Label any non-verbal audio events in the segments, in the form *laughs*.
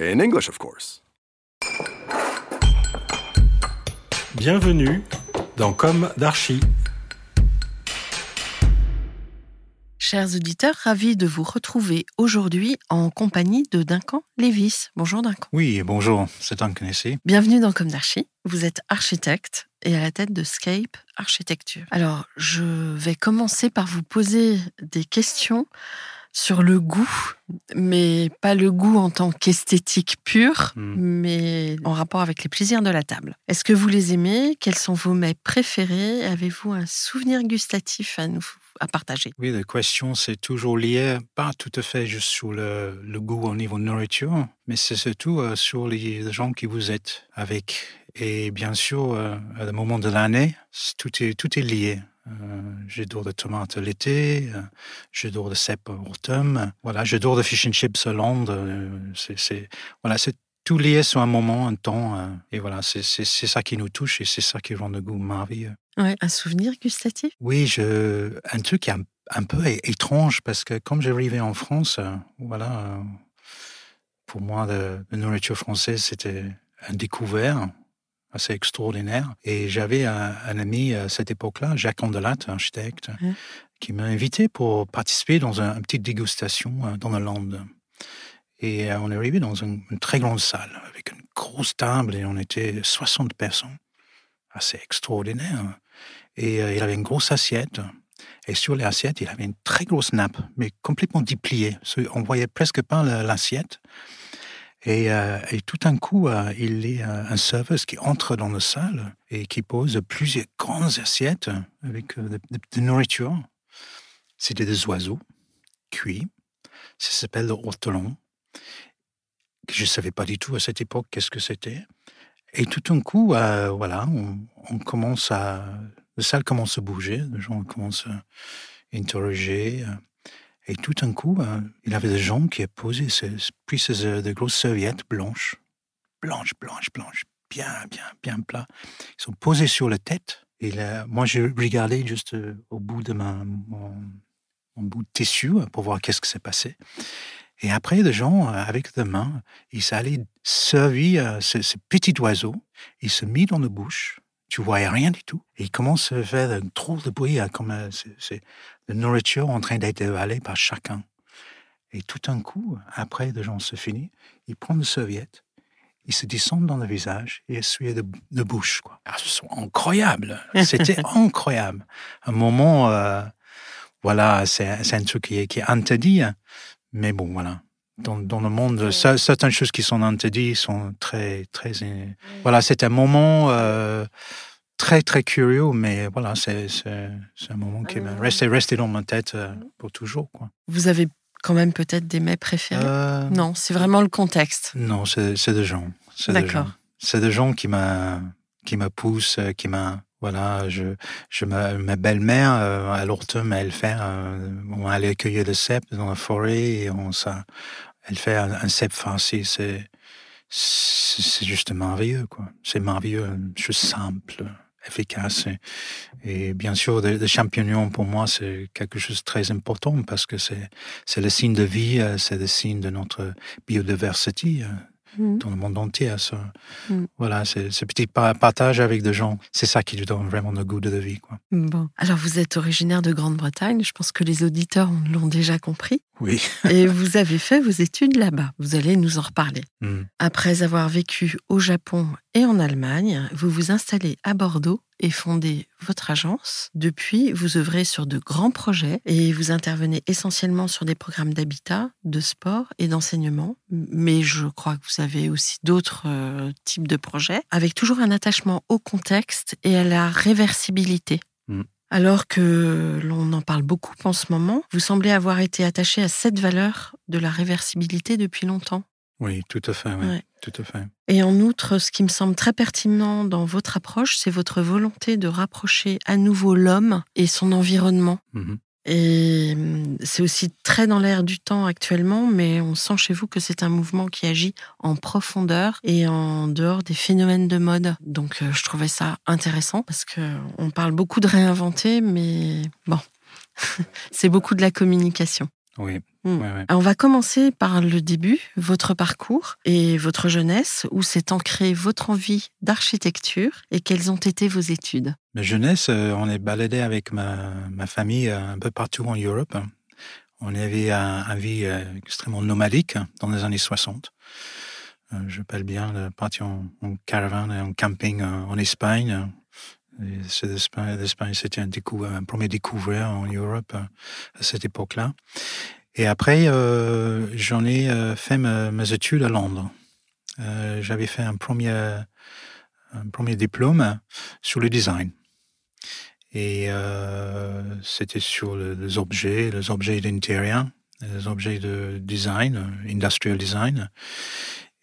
In English, of course. Bienvenue dans Comme d'Archi. Chers auditeurs, ravis de vous retrouver aujourd'hui en compagnie de Duncan Lévis. Bonjour Duncan. Oui, bonjour, c'est Duncan ici. Bienvenue dans Comme d'Archi. Vous êtes architecte et à la tête de Scape Architecture. Alors, je vais commencer par vous poser des questions sur le goût, mais pas le goût en tant qu'esthétique pure, Hmm. mais en rapport avec les plaisirs de la table. Est-ce que vous les aimez? Quels sont vos mets préférés? Avez-vous un souvenir gustatif à nous à partager? Oui, la question, c'est toujours lié, pas tout à fait juste sur le, le goût au niveau nourriture, mais c'est surtout euh, sur les, les gens qui vous êtes avec. Et bien sûr, euh, à le moment de l'année, tout est, tout est lié. Euh, j'adore les tomates l'été, euh, j'adore le cèpe en automne, voilà, j'adore le fish and chips Londres. euh, c'est, voilà, c'est tout lié sur un moment, un temps, et voilà, c'est, ça qui nous touche et c'est ça qui rend le goût merveilleux. Ouais, Un souvenir gustatif? Oui, je, un truc un, un peu étrange parce que comme j'arrivais en France, voilà, pour moi, le- la nourriture française, c'était un découvert assez extraordinaire. Et j'avais un, un ami à cette époque-là, Jacques Andelat, architecte, qui m'a invité pour participer dans un- une petite dégustation euh, dans la Lande. Et euh, on est arrivé dans une, une très grande salle avec une grosse table et on était 60 personnes. Assez extraordinaire. Et euh, il avait une grosse assiette. Et sur l'assiette, il avait une très grosse nappe, mais complètement dépliée. On voyait presque pas la- l'assiette. Et, euh, et tout d'un coup, euh, il y a un serveur qui entre dans la salle et qui pose plusieurs grandes assiettes avec euh, de, de- nourriture. C'était des oiseaux cuits. Ça s'appelle le que Je ne savais pas du tout à cette époque qu'est-ce que c'était. Et tout d'un coup, euh, voilà, on, on commence à, la salle commence à bouger, les gens commencent à interroger. Et tout d'un coup, euh, il avait des gens qui posaient, ces, pris ces, euh, des grosses serviettes blanches, blanches, blanches, blanches, bien, bien, bien plats. Ils sont posés sur la tête. Et là, moi, je regardais juste euh, au bout de ma, mon, bout de tissu euh, pour voir qu'est-ce qui s'est passé. Et après, les gens, euh, avec leurs mains, ils allaient servir ce, ce petit oiseau. Ils se mis dans la bouche. Tu voyais rien du tout. Et ils commencent à faire un drôle de bruit, hein, comme euh, c'est- c'est la nourriture en train d'être avalée par chacun. Et tout d'un coup, après, les gens se finissent, ils prennent une serviette, ils se descendent dans le visage et essuient de, de bouche. Quoi. Ah, ce sont incroyables. C'était *laughs* incroyable. Un moment, euh, voilà, c'est c'est un truc qui est, qui est interdit. hein. Mais bon, voilà. Dans, dans le monde, cer- certaines choses qui sont interdites sont très, très. Voilà, c'est un moment euh, très, très curieux, mais voilà, c'est un moment qui m'a resté, resté dans ma tête euh, pour toujours. Quoi. Vous avez quand même peut-être des mets préférés? Euh, Non, c'est vraiment le contexte. Non, c'est des gens. D'accord. C'est des gens qui m'a qui me poussent, qui m'a voilà, je, je ma, ma belle-mère euh, à l'automne, elle fait, euh, on allait cueillir le cèpe dans la forêt et on ça, elle fait un, un cèpe farci. C'est c'est juste merveilleux quoi. C'est merveilleux, chose simple, efficace. Et, bien sûr, les, champignons pour moi c'est quelque chose de très important parce que c'est c'est le signe de vie, euh, c'est le signe de notre biodiversité. Mhm. dans le monde entier. Ça. Mm. Voilà, c'est ce petit pa- partage avec des gens, c'est ça qui lui donne vraiment le goût de la vie. Quoi. Bon. Alors, vous êtes originaire de Grande-Bretagne. Je pense que les auditeurs l'ont déjà compris. Oui. *laughs* Et vous avez fait vos études là-bas. Vous allez nous en reparler. Mm. Après avoir vécu au Japon et en Allemagne, vous vous installez à Bordeaux et fondez votre agence. Depuis, vous œuvrez sur de grands projets et vous intervenez essentiellement sur des programmes d'habitat, de sport et d'enseignement. Mais je crois que vous avez aussi d'autres euh, types de projets, avec toujours un attachement au contexte et à la réversibilité. Mm. Alors que l'on en parle beaucoup en ce moment, vous semblez avoir été attaché à cette valeur de la réversibilité depuis longtemps. Oui, tout à fait. Oui. Ouais. Tout à fait. Et en outre, ce qui me semble très pertinent dans votre approche, c'est votre volonté de rapprocher à nouveau l'homme et son environnement. Mhm. Et hum, c'est aussi très dans l'air du temps actuellement, mais on sent chez vous que c'est un mouvement qui agit en profondeur et en dehors des phénomènes de mode. Donc euh, je trouvais ça intéressant parce que on parle beaucoup de réinventer, mais bon, *laughs* c'est beaucoup de la communication. Oui. Mm. Ouais, ouais. On va commencer par le début, votre parcours et votre jeunesse, où s'est ancrée votre envie d'architecture et quelles ont été vos études? Ma jeunesse, euh, on est baladé avec ma, ma famille euh, un peu partout en Europe. On avait un, un vie euh, extrêmement nomadique dans les années 60. Euh, je parle bien de partir en, en caravane et en camping en Espagne. L'Espagne, c'était un, premier découvert en Europe à cette époque-là. Et après, euh, j'en ai euh, fait mes études à Londres. Euh, J'avais fait un premier, un premier diplôme sur le design. Et c'était sur le- les objets, les objets d'intérieur, les objets de design, industrial design.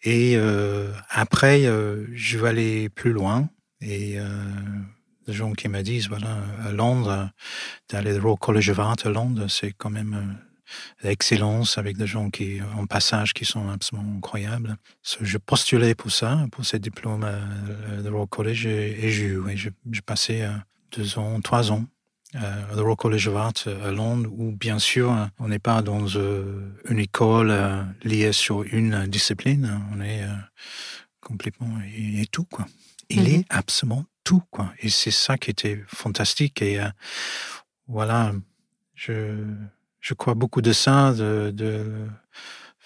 Et après, je vais aller plus loin. Et des gens qui me disent, voilà, à Londres, d'aller au Royal College of Art à Londres, c'est quand même euh, l'excellence avec des gens qui, en passage, qui sont absolument incroyables. So, je postulais pour ça, pour ce diplôme euh, de Royal College, et, et j'ai eu, oui, j'ai passé euh, deux ans, trois ans euh, au Royal College of Art à Londres, où bien sûr, on n'est pas dans euh, une école euh, liée sur une discipline, on est complètement et, et tout quoi. Il Mhm. est absolument Et c'est ça qui était fantastique. Et euh, voilà, je crois beaucoup de ça, de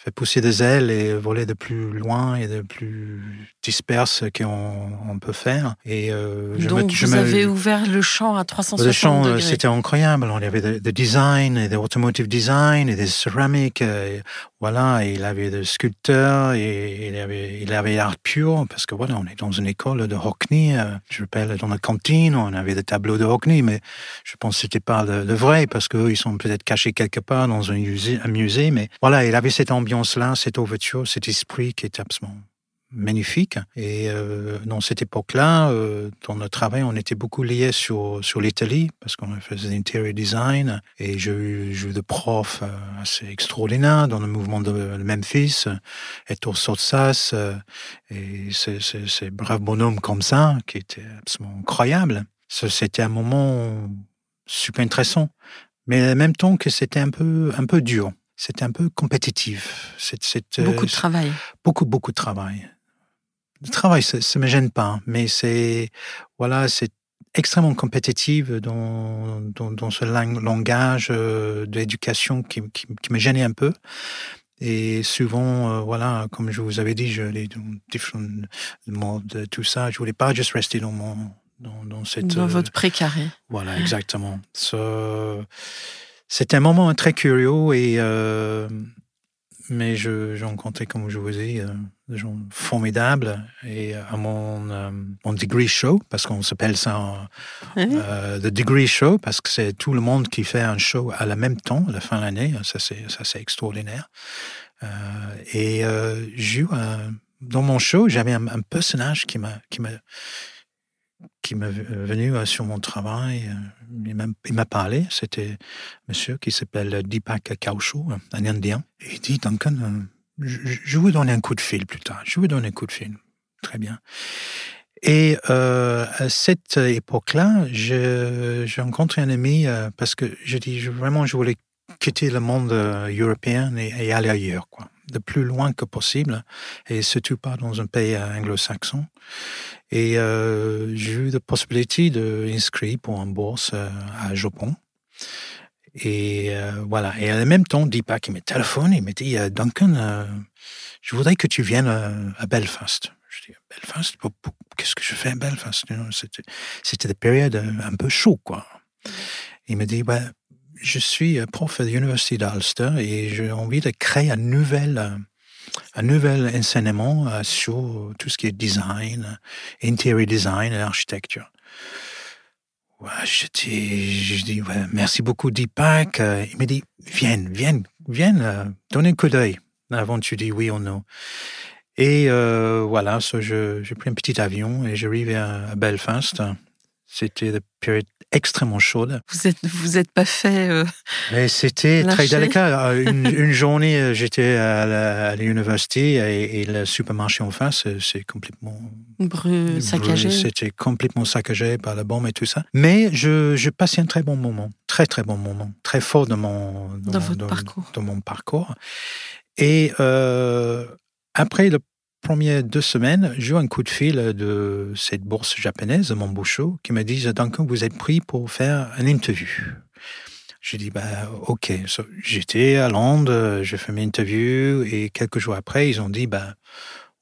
faire pousser des ailes et voler de plus loin et de plus disperse qu'on on peut faire. Et euh, je Donc me, je vous me- avez ouvert le champ à 360 le champ, euh, degrés. c'était incroyable. Il y avait des de design, et des automotive design, et des céramiques. euh, voilà, et il avait des sculpteurs, et il avait, il avait art pur, parce que voilà, on est dans une école de Hockney. je rappelle, dans la cantine, on avait des tableaux de Hockney, mais je pense que c'était pas le, le vrai, parce qu'eux, ils sont peut-être cachés quelque part dans un musée, un musée. Mais voilà, il avait cette ambiance-là, cette ouverture, cet esprit qui était absolument magnifique. Et euh, dans cette époque-là, euh, dans notre travail, on était beaucoup liés sur, l'Italie, parce qu'on faisait l'interior design. Et j'ai eu, eu des profs euh, assez extraordinaires dans le mouvement de, Memphis, Ettore Sotsas, et ces, braves bonhommes comme ça, qui étaient absolument incroyables. C'était un moment super intéressant, mais en même temps que c'était un peu, un peu dur. C'était un peu compétitif. C'est- c'est, Beaucoup de euh, travail. beaucoup, beaucoup de travail. Le travail, ça ne me gêne pas, mais c'est voilà, c'est extrêmement compétitif dans, dans, dans ce lang- langage euh, d'éducation qui, qui, qui me gênait un peu. Et souvent, euh, voilà, comme je vous avais dit, je les dans différents modes, tout ça. Je voulais pas juste rester dans mon dans, dans cette Dans euh, votre précaré. voilà, exactement. So, C'était un moment très curieux et euh, mais je- j'ai rencontré, comme je vous ai dit, euh, des gens formidables et à mon, euh, mon degree show, parce qu'on s'appelle ça Oui. euh, the degree show, parce que c'est tout le monde qui fait un show à la même temps, à la fin de l'année. Ça, c'est ça, c'est extraordinaire. Euh, et euh, j'ai eu dans mon show, j'avais un, un personnage qui m'a qui m'a qui m'est venu euh, sur mon travail. euh, Il m'a- parlé. C'était un monsieur qui s'appelle Deepak Kaushal, un Indien. Et il dit, Duncan, euh, je, vous donner un coup de fil plus tard. Je vous donner un coup de fil. Très bien. Et euh, à cette époque-là, j'ai rencontré un ami euh, parce que je dis vraiment, je voulais quitter le monde euh, européen et, et aller ailleurs. Quoi. Le plus loin que possible, et surtout pas dans un pays anglo-saxon. Et euh, j'ai eu la possibilité d'inscrire pour une bourse euh, à Japon. Et euh, voilà. Et en même temps, Deepak, il me téléphone, il me dit, Duncan, je voudrais que tu viennes à Belfast. Je dis, Belfast? Qu'est-ce que je fais à Belfast? C'était des périodes un peu chaudes, quoi. Il me dit, bah, je suis prof à l'Université d'Ulster et j'ai envie de créer un nouvel, un nouvel enseignement sur tout ce qui est design, interior design et architecture. Ouais, je dis, je dis merci beaucoup Deepak. Il me dit, viens, viens, viens, donne un coup d'œil avant que tu dis oui ou non. Et euh, voilà, j'ai pris un petit avion et j'arrive à Belfast. C'était la période extrêmement chaude. Vous êtes, vous êtes pas fait. Euh, *laughs* Mais c'était très délicat. Euh, une, une journée, euh, j'étais à l'université et, et, le supermarché en face, c'est complètement Bru, saccagé. C'était complètement saccagé par la bombe et tout ça. Mais je, je passais un très bon moment, très très bon moment, très fort dans mon dans, dans votre parcours. Dans mon parcours. Et euh, après le premières deux semaines, j'ai eu un coup de fil de cette bourse japonaise, bouchot, qui me dit Duncan, vous êtes pris pour faire une interview. J'ai dit, bah, OK. J'étais à Londres, j'ai fait mes interviews et quelques jours après, ils ont dit, bah,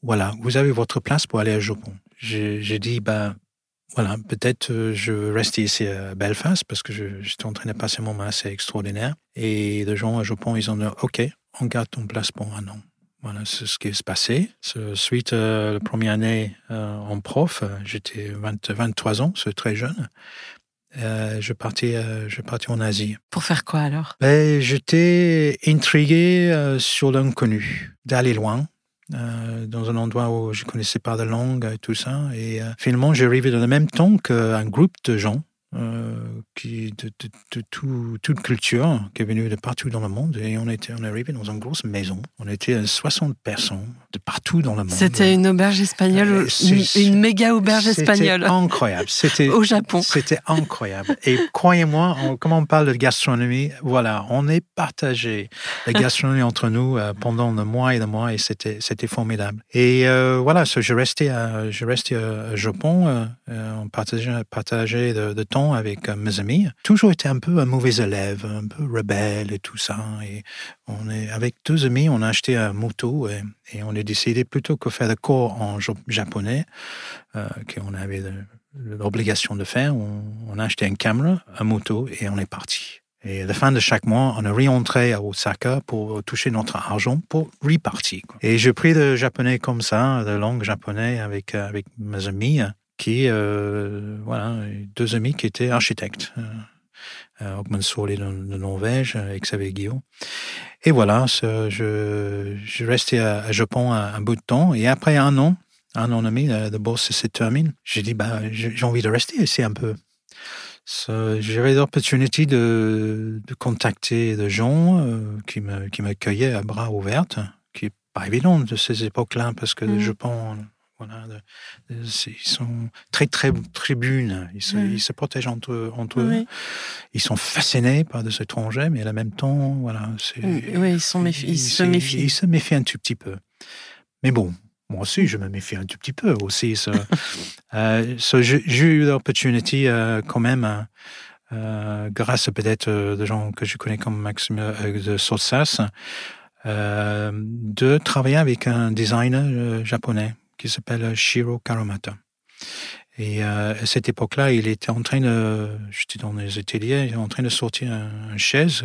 voilà, vous avez votre place pour aller à Japon. J'ai dit, bah, voilà, peut-être euh, je reste ici à Belfast parce que j'étais en train de passer un moment assez extraordinaire. Et les gens à Japon, ils ont dit, OK, on garde ton place pour un an. Voilà, c'est ce qui s'est passé. Suite à la première année euh, en prof, euh, j'étais 23 ans, c'est très jeune. Euh, je partais, euh, je partais en Asie. Pour faire quoi alors? Ben, J'étais intrigué euh, sur l'inconnu, d'aller loin, euh, dans un endroit où je connaissais pas de langue et tout ça. Et finalement, j'arrivais dans le même temps qu'un groupe de gens euh, qui, de, de, de tout, toute culture qui est venue de partout dans le monde. Et on était on est arrivé dans une grosse maison. On était 60 personnes de partout dans le monde. C'était une auberge espagnole, euh, une, une, méga auberge espagnole. C'était incroyable. C'était *laughs* au Japon. C'était incroyable. Et croyez-moi, comme on parle de gastronomie, voilà, on est partagé la *laughs* gastronomie entre nous euh, pendant le mois et le mois et c'était formidable. Et euh, voilà, so, je restais à je restais à Japon, on partageait partageait de, de temps avec euh, mes amis, toujours été un peu un mauvais élève, un peu rebelle et tout ça. Et on est, avec deux amis, on a acheté un moto et, on a décidé plutôt que faire le cours en japonais, euh, qu'on avait l'obligation de faire, on, a acheté une caméra, un moto et on est parti. Et à la fin de chaque mois, on est rentré à Osaka pour toucher notre argent pour repartir. Et j'ai pris le japonais comme ça, la langue japonais avec, avec mes amis qui, euh, voilà, deux amis qui étaient architectes. Euh, Augmund Soli de, de Norvège et Xavier Guillaume. Et voilà, je, je restais à, à, Japon un, un, bout de temps. Et après un an, un an et demi, la, la bourse se termine. J'ai dit, bah, j'ai envie de rester ici un peu. So, J'avais l'opportunité de, de contacter des gens euh, qui m'accueillaient à bras ouverts, qui est pas évident de ces époques-là parce que mmh. le Japon voilà, ils sont très très tribunes. Ils se, ils se protègent entre, entre eux. Ils sont fascinés par des étrangers, mais en même temps, voilà, c'est. Oui, ils, sont méfi ils, se méfient. Ils se méfient un tout petit peu. Mais bon, moi aussi, je me méfie un tout petit peu aussi. So, *laughs* euh, so j'ai eu l'opportunité euh, quand même, euh, grâce peut-être euh, de gens que je connais comme Maxime de Sotsas, euh, de travailler avec un designer japonais qui s'appelle Shiro Karamata. Et euh, à cette époque-là, il était en train de, j'étais dans les ateliers, en train de sortir une chaise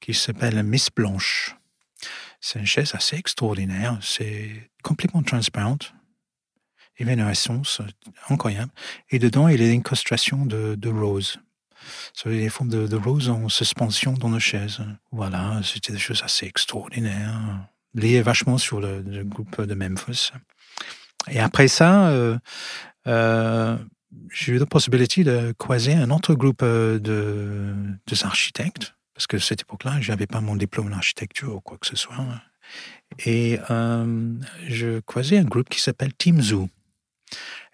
qui s'appelle Miss Blanche. C'est une chaise assez extraordinaire, c'est complètement transparente, une essence incroyable. Et dedans, il y a une incrustation de, de rose. Ça les formes de, de rose en suspension dans nos chaises. Voilà, c'était des choses assez extraordinaires, liées vachement sur le groupe de Memphis. Et après ça, euh, euh, j'ai eu la possibilité de croiser un autre groupe euh, de, de architectes, parce que à cette époque-là, je n'avais pas mon diplôme d'architecture ou quoi que ce soit. Et euh, je croisais un groupe qui s'appelle Team Zoo.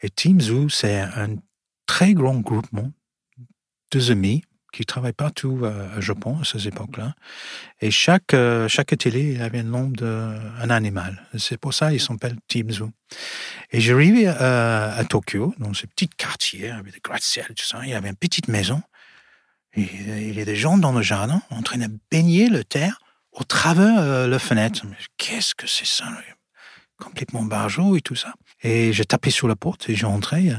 Et Team Zoo, c'est un très grand groupement de amis qui travaillaient partout au Japon à ces époques-là. Et chaque, chaque atelier, il avait le nom d'un animal. C'est pour ça qu'ils s'appellent Team. Et j'arrivais à, à Tokyo, dans ce petit quartier, avec des gratte-ciel, tout ça. Il y avait une petite maison. Il y a des gens dans le jardin en train de baigner le terre au travers la fenêtre. Qu'est-ce que c'est ça? Complètement barjot et tout ça. Et j'ai tapé sur la porte et j'ai entré.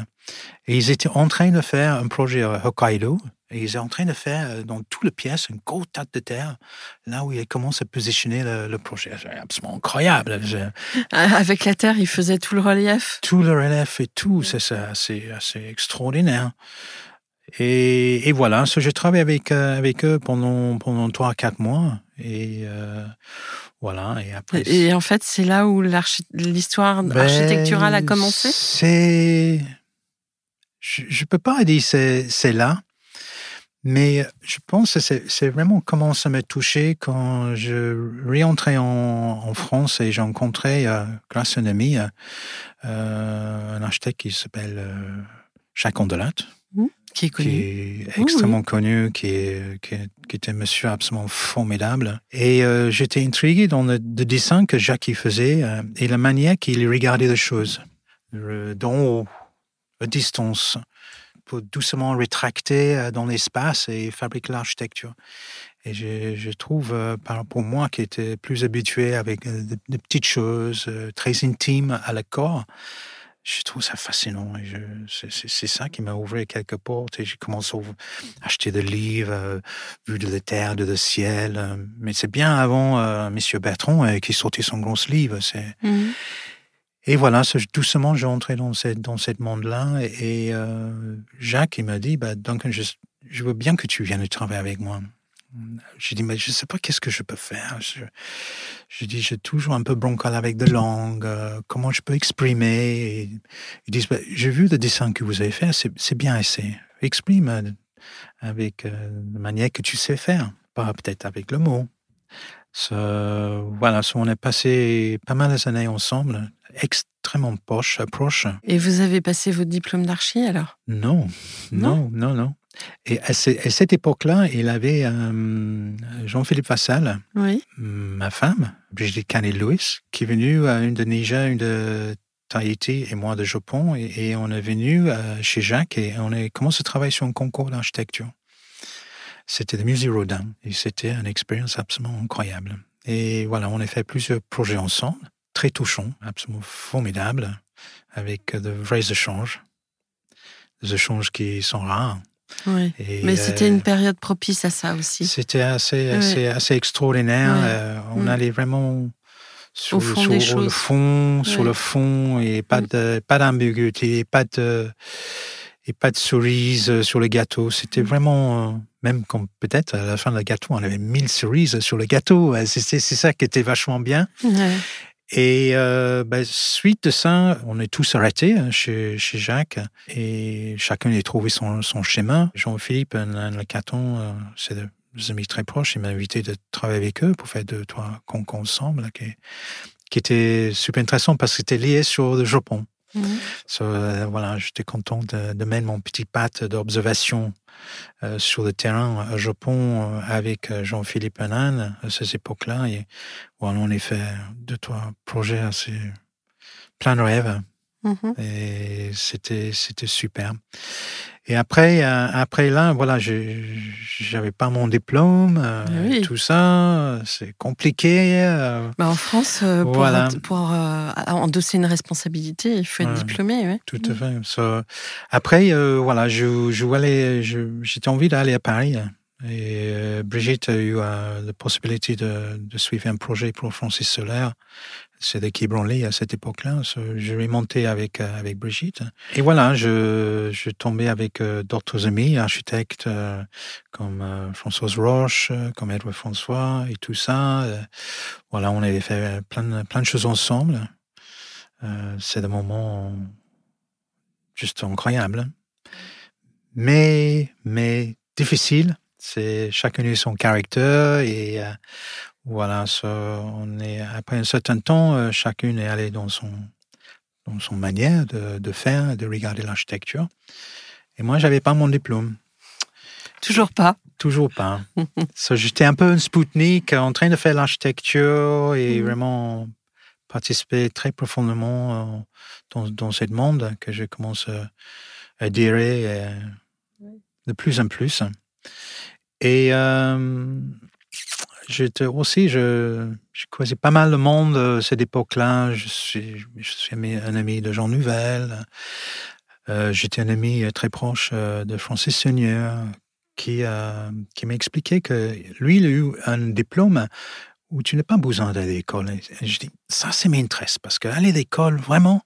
Et ils étaient en train de faire un projet à Hokkaido. Et ils étaient en train de faire dans toute la pièce une grosse tas de terre, là où ils commencent à positionner le, projet. C'est absolument incroyable. *laughs* Avec la terre, ils faisaient tout le relief? Tout le relief et tout. C'est assez, assez extraordinaire. Et, et voilà, j'ai travaillé avec, avec eux pendant, pendant 3-4 mois. Et euh, voilà. Et après. Et en fait, c'est là où l'histoire ben, architecturale a commencé? C'est. Je ne peux pas dire c'est là, mais je pense que c'est, vraiment comment ça m'a touché quand je réentrais en, en France et j'ai rencontré, euh, grâce à un ami, euh, un architecte qui s'appelle euh, Jacques Ondelat. Mmh qui est connu. Qui est extrêmement connu, qui, est, qui, était un monsieur absolument formidable. Et euh, j'étais intrigué dans le, dessin que Jacques faisait euh, et la manière qu'il regardait les choses, d'en haut, à distance, doucement rétracter dans l'espace et fabriquer l'architecture. Et je, je trouve, pour moi qui était plus habitué avec des petites choses très intimes à la corps, je trouve ça fascinant. C'est ça qui m'a ouvert quelques portes et j'ai commencé à acheter des livres, vu de la terre, de le ciel. Mais c'est bien avant euh, Monsieur Bertrand euh, qui sortait son gros livre. Mmh. Et voilà, doucement, j'ai entré dans, cette, dans ce monde-là. Et, Jacques, il m'a dit, bah, Duncan, je, je veux bien que tu viennes travailler avec moi. J'ai dit, mais je ne sais pas qu'est-ce que je peux faire. Je, je dis, j'ai toujours un peu broncal avec de langue. Euh, comment je peux exprimer Ils disent, bah, j'ai vu le dessin que vous avez fait, c'est bien assez. Exprime euh, avec euh, la manière que tu sais faire, pas peut-être avec le mot. voilà, on a passé pas mal d'années ensemble, extrêmement proches. proche. Et vous avez passé votre diplôme d'archi alors? Non, non, non, non. Et à, cette époque-là, il avait euh, Jean-Philippe Vassal, ma femme, Brigitte Canet-Lewis, qui est venue à une de Niger, une de Tahiti et moi de Japon. Et, on est venu euh, chez Jacques et on a commencé à travailler sur un concours d'architecture. C'était le musée Rodin et c'était une expérience absolument incroyable. Et voilà, on a fait plusieurs projets ensemble, très touchants, absolument formidables, avec de vrais échanges, des échanges qui sont rares. Oui. Mais c'était une euh, période propice à ça aussi. C'était assez, assez, assez, extraordinaire. Euh, on mm. allait vraiment sur, fond sur le fond, sur le fond, et pas mm. de, pas d'ambiguïté, pas de, et pas de cerises sur le gâteau. C'était mm. vraiment, euh, même comme peut-être à la fin du gâteau, on avait mille cerises sur le gâteau. C'est ça qui était vachement bien. Et euh, ben, suite de ça, on est tous arrêtés hein, chez, chez Jacques et chacun a trouvé son, son chemin. Jean-Philippe, le Caton, euh, c'est des amis très proches. Il m'a invité de travailler avec eux pour faire deux, trois concours ensemble, qui, qui était super intéressant parce que c'était lié sur le Japon. Mmh. Euh, voilà, j'étais content de, de, mettre mon petit patte d'observation euh, sur le terrain au Japon euh, avec Jean-Philippe Hanan à ces époques-là. Et voilà, on a fait deux, trois projets assez plein de rêves. Mmh et c'était, c'était super. Et après, euh, après là, voilà, j'avais pas mon diplôme, euh, ah tout ça, c'est compliqué. Euh. Bah en France, pour, pour endosser une responsabilité, il faut être diplômé. Ouais. Tout à mmh. fait. après, voilà, je, je j'étais envie d'aller à Paris. Et Brigitte a eu la possibilité de, de, suivre un projet pour Francis Solaire c'est qui branlé à cette époque-là. Je vais monter avec, euh, avec Brigitte. Et voilà, je, je tombais avec euh, d'autres amis, architectes euh, comme Françoise Roche, comme Edouard François et tout ça. Voilà, on avait fait plein, plein de choses ensemble. c'est des moments juste incroyables. Mais, mais difficile. C'est chacun a son caractère et voilà, on est, après un certain temps, euh, chacune est allée dans son, dans son manière de, de faire, de regarder l'architecture. Et moi, j'avais pas mon diplôme. Toujours pas. Toujours pas. *laughs* so, J'étais un peu un Spoutnik en train de faire l'architecture et Mhm. vraiment participer très profondément euh, dans, dans ce monde que je commence à euh, de plus en plus. Et euh, j'étais aussi, je, je connaissais pas mal le monde à cette époque-là. Je suis, un ami de Jean Nouvel. Euh, J'étais un ami euh, très proche euh, de Francis Seigneur qui, euh, qui m'a expliqué que lui, il a eu un diplôme où tu n'as pas besoin d'aller à l'école. Je dis, ça, ça m'intéresse parce qu'aller à l'école, vraiment,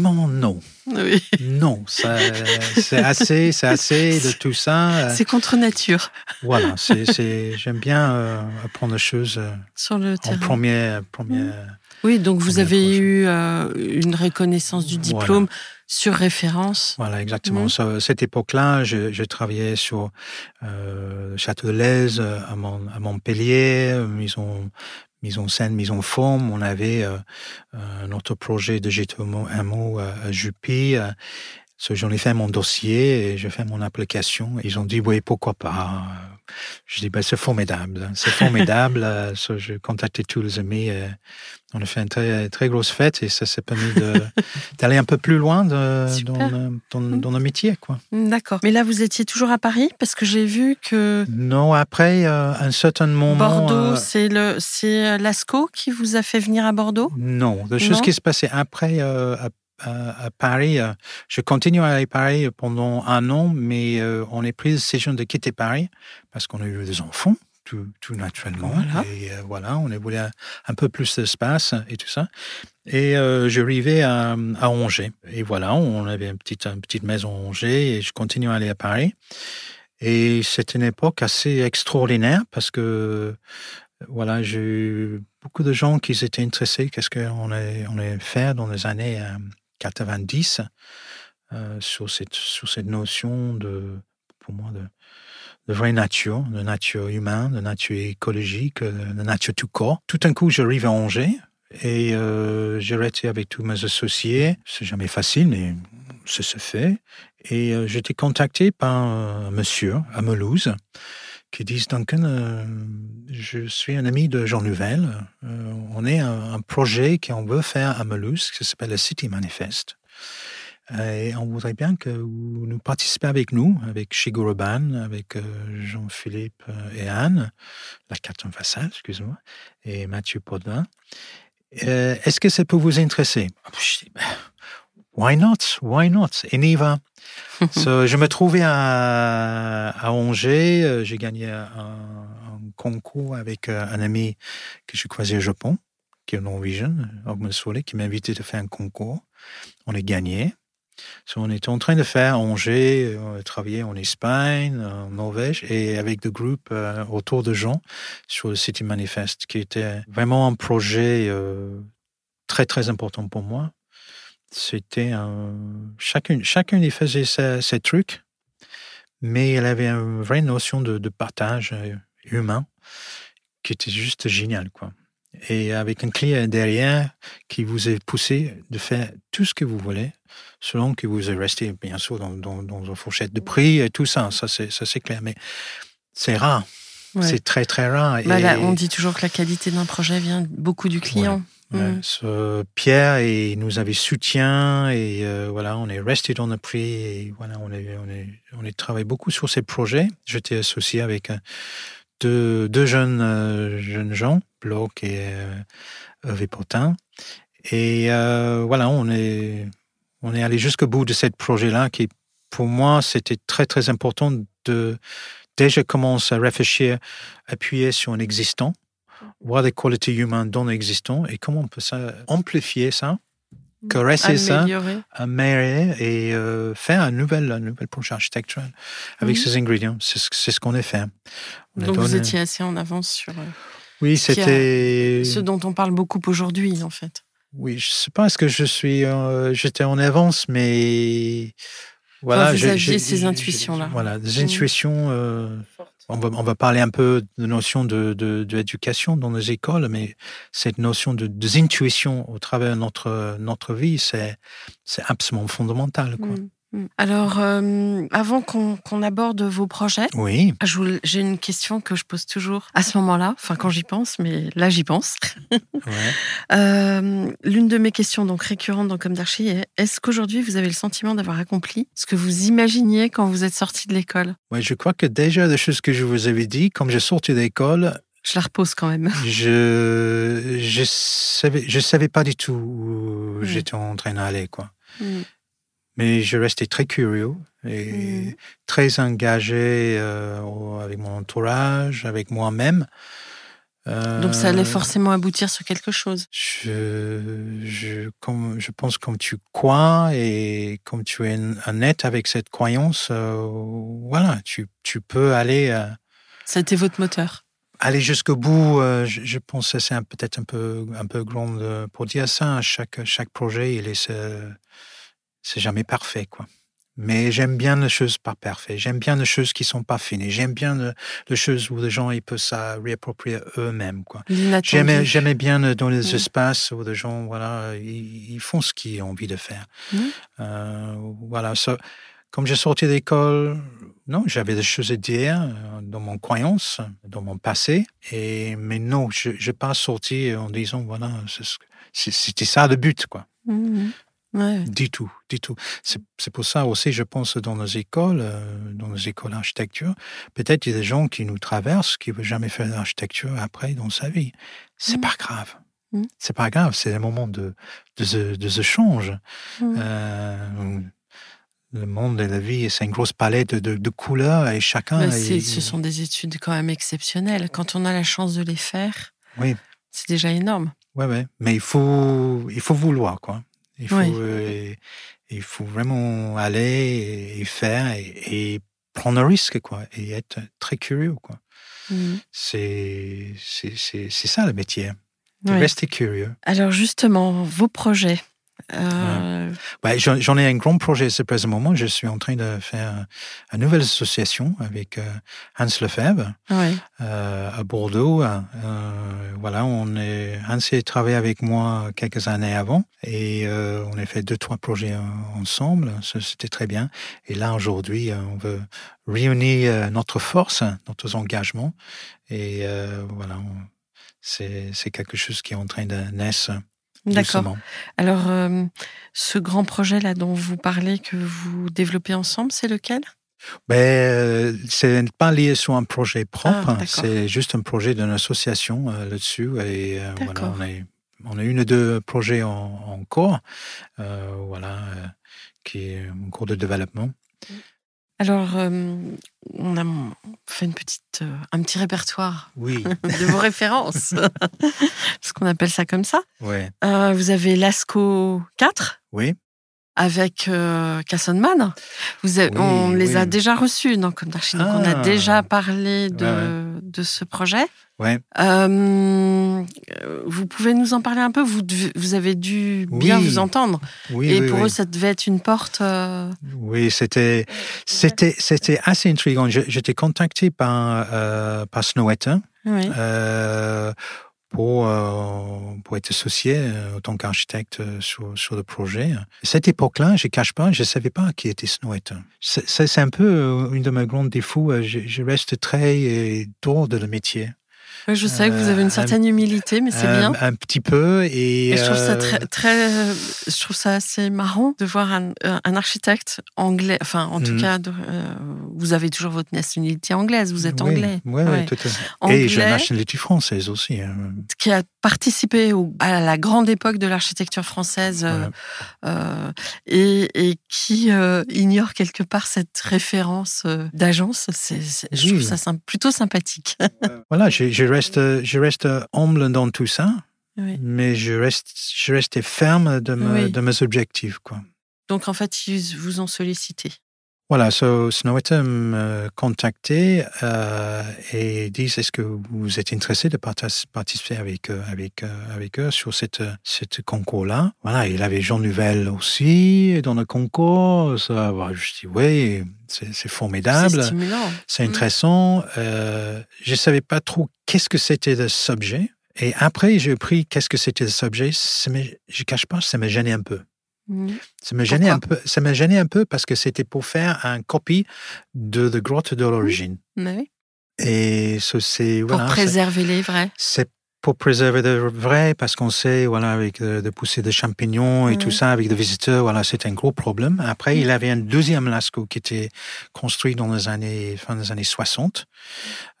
vraiment, non. Oui. Non, c'est assez, c'est assez de tout ça. Euh, C'est contre nature Voilà, j'aime bien euh, apprendre les choses euh, sur le en terrain. première, première. Oui, donc vous avez eu euh, une reconnaissance du Voilà. diplôme sur référence. Voilà, exactement. Cette époque-là, je, je travaillais sur euh, le Château de Lez euh, à, Mon- à Montpellier, mise en, mise en scène, mise en forme. On avait euh, un autre projet de un mot à, à Juppy. So, J'en ai fait mon dossier et j'ai fait mon application. Ils ont dit oui, pourquoi pas? Je dis ben, c'est formidable, c'est formidable. *laughs* Euh, so, J'ai contacté tous les amis. on a fait une très, très grosse fête et ça s'est permis *laughs* d'aller un peu plus loin de, Super. dans, le- dans, dans le métier. Quoi. D'accord. Mais là, vous étiez toujours à Paris? Parce que j'ai vu que Non, après, euh, un certain moment. Bordeaux, euh, c'est le c'est l'ASCO qui vous a fait venir à Bordeaux? Non, la chose qui se passait après euh, à, Paris, euh, je continue à aller à Paris pendant un an, mais euh, on est pris la décision de quitter Paris parce qu'on a eu des enfants, tout, tout naturellement. Voilà. Et euh, voilà, on a voulu un, peu plus d'espace et tout ça. Et euh, j'arrivais à, à Angers. Et voilà, on avait une petite, une petite maison à Angers et je continue à aller à Paris. Et c'est une époque assez extraordinaire parce que voilà, j'ai eu beaucoup de gens qui étaient intéressés qu'est-ce qu'on allait, on faire dans les années 90 euh, sur, cette, sur cette notion de, pour moi, de, de vraie nature, de nature humaine, de nature écologique, euh, de nature tout corps. Tout d'un coup, j'arrive à Angers et euh, j'ai resté avec tous mes associés. C'est jamais facile, mais ça se fait. Et euh, j'étais contacté par un monsieur à Melouse qui dit Duncan, euh, je suis un ami de Jean Nouvel. Euh, on est un, un projet qu'on veut faire à Melouse qui s'appelle le City Manifest. Et on voudrait bien que vous nous participez avec nous, avec Chigo Urban, avec euh, Jean-Philippe et Anne, la en façade, excuse-moi, et Mathieu Podin. Est-ce que ça peut vous intéresser? Dis, ben, Why not? Why not? Et on y va. *laughs* So, je me trouvais à, Angers. euh, J'ai gagné un, concours avec euh, un ami que je croisais au Japon, qui est Solé, qui m'a invité de faire un concours. On a gagné. So, on était en train de faire Angers, on a travaillé en Espagne, en Norvège, et avec des groupes euh, autour de gens sur le City Manifest, qui était vraiment un projet euh, très, très important pour moi. C'était un... Chacune, chacune y faisait ses, ses trucs, mais elle avait une vraie notion de, de partage euh, humain qui était juste génial, quoi. Et avec un client derrière qui vous a poussé de faire tout ce que vous voulez, selon que vous êtes resté, bien sûr, dans, dans, dans une fourchette de prix et tout ça, ça c'est, ça c'est clair. Mais c'est rare. Ouais. C'est très, très rare. Bah Et- là, on dit toujours que la qualité d'un projet vient beaucoup du client. Ouais, Mm. ce Pierre et nous avait soutien et euh, voilà, on est resté dans le prix et voilà, on est, on est, on est travaillé beaucoup sur ces projets. J'étais associé avec euh, deux, deux jeunes, euh, jeunes gens, Bloch et euh, Hervé Potin. Et euh, voilà, on est, on est allé jusqu'au bout de ce projet-là qui, pour moi, c'était très, très important de déjà commencer à réfléchir, appuyer sur un existant voir les qualités humaines dans l'existant et comment on peut ça, amplifier ça, caresser ça, Améliorer. et euh, faire un nouvel, un nouvel projet architectural avec Mhm. ces ingrédients. C'est ce, c'est ce qu'on a fait. On a Donc vous étiez assez en avance sur euh, Oui, c'était. ce dont on parle beaucoup aujourd'hui, en fait. Oui, je sais pas, est-ce que je suis, euh, j'étais en avance, mais voilà. vous j'ai- aviez j'ai- ces j'ai- intuitions-là. Voilà, des Mhm. intuitions. euh, on va, on va parler un peu de notion de, de, de dans les écoles, mais cette notion de, intuitions au travers de notre, notre vie, c'est, c'est absolument fondamental. Quoi. Mm. Mm. Alors, euh, avant qu'on aborde vos projets, Oui, j'ai une question que je pose toujours à ce moment-là, enfin quand j'y pense, mais là j'y pense. *laughs* ouais. Euh, L'une de mes questions donc récurrentes dans Comme d'Archie est est-ce qu'aujourd'hui vous avez le sentiment d'avoir accompli ce que vous imaginiez quand vous êtes sorti de l'école? Ouais, je crois que déjà, les choses que je vous avais dit, comme je sortais d'école, Je la repose quand même. *laughs* je je savais je savais pas du tout où Mm. j'étais en train d'aller quoi. Mm. Mais je restais très curieux et Mm. très engagé euh, avec mon entourage, avec moi-même. Donc ça allait Euh, forcément aboutir sur quelque chose. Je, je, comme, je pense comme tu crois et comme tu es honnête avec cette croyance, euh, voilà, tu, tu peux aller, Ça a été votre moteur. aller jusqu'au bout. je, je pense que c'est peut-être un peu, un peu grand pour dire ça. Chaque, chaque projet, il est, c'est jamais parfait, quoi. Mais j'aime bien les choses pas parfaites. J'aime bien les choses qui sont pas finies. J'aime bien le- les choses où les gens ils peuvent ça réapproprier eux-mêmes, quoi. J'aimais, j'aimais bien dans les espaces où les gens, voilà, ils, ils font ce qu'ils ont envie de faire. Euh, voilà, comme j'ai sorti d'école, non, j'avais des choses à dire euh, dans mon croyance, dans mon passé, et mais non, je n'ai pas sorti en disant, voilà, c'était ça le but, quoi. Mhm. Ouais. Du tout, du tout. C'est pour ça aussi, je pense, dans nos écoles, euh, dans nos écoles d'architecture, peut-être il y a des gens qui nous traversent, qui ne veulent jamais faire d'architecture après dans sa vie. C'est Mm. pas grave. Mm. C'est pas grave, c'est un moment de, de, ce- de échange. Mm. Euh, le monde et la vie, c'est une grosse palette de, de couleurs et chacun. Il- ce sont des études quand même exceptionnelles. Quand on a la chance de les faire, Oui. c'est déjà énorme. Ouais, ouais. Mais il faut, il faut vouloir, quoi. Il faut, Oui. euh, il faut vraiment aller et, faire et, et prendre le risque, quoi, et être très curieux, quoi. Mhm. C'est, ça le métier. De Ouais. rester curieux. Alors justement, vos projets. Euh, Ouais, j'en, ai un grand projet à ce présent moment. Je suis en train de faire une nouvelle association avec euh, Hans Lefebvre. ouais. euh, à Bordeaux. Euh, voilà, on est, Hans a travaillé avec moi quelques années avant et on a fait deux, trois projets ensemble. C'était très bien. Et là, aujourd'hui, on veut réunir notre force, notre engagement. Et voilà, c'est quelque chose qui est en train de naître. D'accord. Alors, euh, ce grand projet-là dont vous parlez, que vous développez ensemble, c'est lequel? Ben, euh, c'est pas lié sur un projet propre, Ah, c'est juste un projet d'une association euh, là-dessus. Et euh, voilà, on, est, on a une ou deux projets en, en cours, euh, voilà, qui est en cours de développement. Alors, euh, on a fait une petite, euh, un petit répertoire Oui, *laughs* de vos références, *laughs* parce qu'on appelle ça comme ça. ouais, Euh, vous avez l'ASCO 4 oui, avec Cassonman. Vous avez- Oui, on les a déjà reçus dans Comme d'Archie, donc on a Ah. déjà parlé de, Ouais, de ce projet. Ouais. Euh, vous pouvez nous en parler un peu? Vous, avez dû bien Oui. vous entendre. Oui, Et oui, pour eux, ça devait être une porte. euh, Oui, c'était, c'était, c'était assez intriguant. Je- J'étais contacté par, euh, par Snowetta. oui. euh, pour, pour être associé en tant qu'architecte sur, sur le projet. Cette époque-là, je ne cache pas, je ne savais pas qui était Snowetta. C'est un peu une de mes grands défauts. Je, je reste très dehors de le métier. Oui, je sais que vous avez Euh, une certaine humilité, mais c'est bien. Un petit peu. Et, Et je trouve ça euh, très, très, euh, je trouve ça assez marrant de voir un, euh, un architecte anglais. Enfin, en tout Mhm. cas, de- euh, vous avez toujours votre nationalité anglaise. Vous êtes oui, anglais. Oui, Ouais. tout à fait. Anglais. Et j'ai la nationalité française aussi. hein. qui a participé au- à la grande époque de l'architecture française euh, Voilà. euh, et, et qui euh, ignore quelque part cette référence euh, d'agence. Je trouve Oui. ça symp- plutôt sympathique. Voilà, je reste, je reste humble dans tout ça, Oui. mais je reste, je reste ferme de, me- Oui. de mes objectifs. Quoi. Donc en fait, ils vous ont sollicité. Voilà, so Snowetta me contacté euh, et dit est-ce que vous êtes intéressé de partic- participer avec eux, avec euh, avec eux sur cette cette concours-là? Voilà, il avait Jean Nouvel aussi dans le concours. Ça, voilà, je dis oui, c'est formidable, c'est Mm. intéressant. Euh, je savais pas trop qu'est-ce que c'était le sujet. Et après, j'ai pris qu'est-ce que c'était le sujet. Me- je cache pas, ça m'a gêné un peu. Mhm. Ça me gênait un peu. Ça m'a gêné un peu parce que c'était pour faire un copie de The Grotte de l'origine. Mais oui. Et ce, c'est Pour voilà, préserver les vrais. c'est pour préserver le vrai parce qu'on sait voilà avec de, de pousser des champignons et tout Mhm. ça avec des visiteurs voilà c'était un gros problème. Après il avait un deuxième Lascaux qui était construit dans les années fin des années 60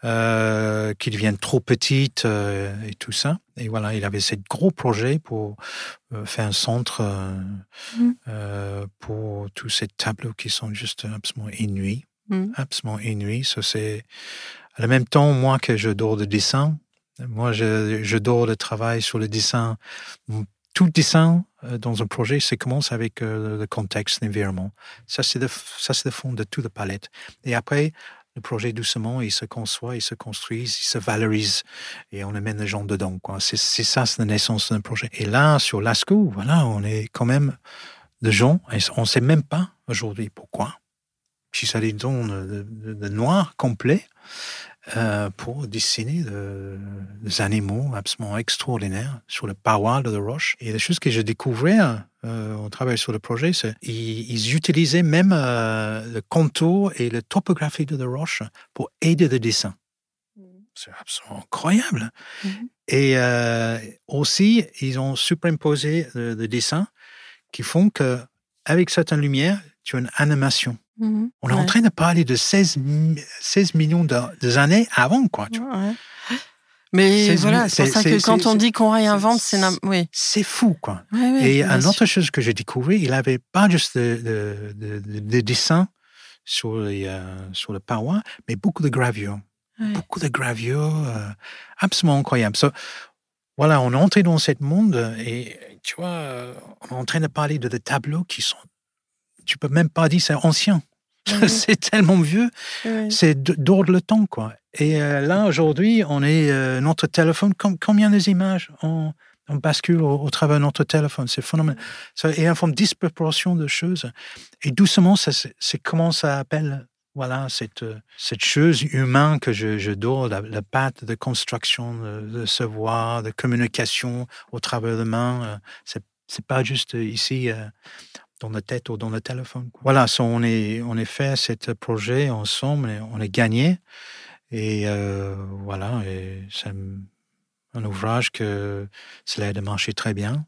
euh, qui devient trop petite euh, et tout ça. Et voilà il avait ce gros projet pour euh, faire un centre euh, euh, pour tous ces tableaux qui sont juste absolument inouïs Mhm. absolument inouïs ça c'est en même temps moi que je dors de dessin moi, je, je le travail sur le dessin. Tout dessin euh, dans un projet, ça commence avec euh, le contexte, l'environnement. Ça, c'est le, le fond de toute la palette. Et après, le projet, doucement, il se conçoit, il se construit, il se valorise et on amène les gens dedans. C'est, ça, c'est la naissance d'un projet. Et là, sur Lascaux, voilà, on est quand même de gens, et on ne sait même pas aujourd'hui pourquoi. Si ça des dons de, de, de noir complet, euh, pour dessiner de- des animaux absolument extraordinaires sur le paroi de la roche. Et les choses que j'ai découvert euh, au travail sur le projet, c'est qu'ils ils utilisaient même euh, le contour et la topographie de la roche pour aider le dessin. C'est absolument incroyable. Mhm. Et euh, aussi, ils ont superimposé le, le dessin qui font que avec certaines lumières, tu as une animation. Mhm. On est en Ouais. train de parler de 16, mi- 16 millions de, des années avant, quoi. tu vois. Ouais. Mais voilà, c'est pour ça que quand on dit qu'on réinvente, c'est- Oui. Fou, quoi. Ouais, ouais, Et une autre chose que j'ai découvert, il avait pas juste des de, de, de- de dessins sur, les, euh, sur le paroi, mais beaucoup de gravures. Ouais. Beaucoup de gravures, euh, absolument incroyable. So, voilà, on est entré dans ce monde et tu vois, on est en train de parler de des tableaux qui sont, tu peux même pas dire c'est ancien. Mhm. *laughs* c'est tellement vieux. Ouais. c'est d'ordre le temps, quoi. Et euh, là, aujourd'hui, on est euh, notre téléphone. com- combien des images on, on bascule au, au travers de notre téléphone? C'est phénoménal. Ça, et une forme de disproportion de choses. Et doucement, c'est comment ça appelle. Voilà, cette, euh, cette chose humaine que je, je dors, la, la patte de construction, de, de savoir, de communication au travers de main. euh, C'est c'est pas juste ici euh, dans la tête ou dans le téléphone. quoi. Voilà, so on, est, on a fait ce projet ensemble, et on a gagné. Et euh, voilà, et c'est un- ouvrage que cela a de marcher très bien.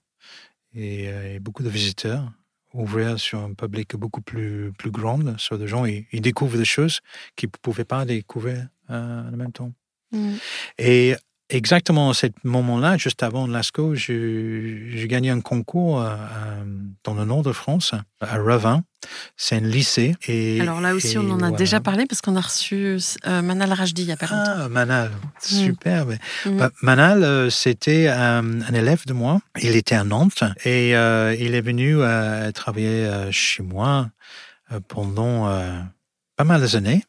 Et, euh, et beaucoup de visiteurs, ouvrir sur un public beaucoup plus, plus grand, sur des gens, ils, ils découvrent des choses qu'ils ne pouvaient pas découvrir euh, en même temps. Mhm. Et exactement à ce moment-là, juste avant Lascaux, j'ai gagné un concours euh, dans le nord de France, à Revin. C'est un lycée. Et, Alors là aussi, et on en a voilà. déjà parlé parce qu'on a reçu euh, Manal Rajdi il y a pas longtemps. Ah, Manal, super. Mhm. Bah, Manal, euh, c'était un élève de moi. Il était à Nantes et euh, il est venu euh, travailler chez moi pendant pas mal d'années.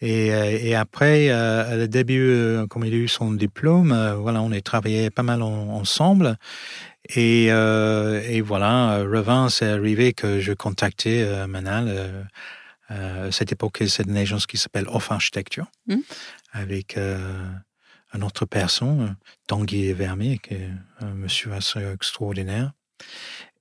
Et, euh, et après, euh, à le début, euh, comme il a eu son diplôme, euh, voilà, on a travaillé pas mal en- ensemble. Et, euh, et voilà, euh, Revin, c'est arrivé que je contactais euh, Manal. Euh, euh, à cette époque, c'est une agence qui s'appelle Off Architecture, Mhm. avec euh, une autre personne, euh, Tanguy Vermeer, qui est un monsieur assez extraordinaire.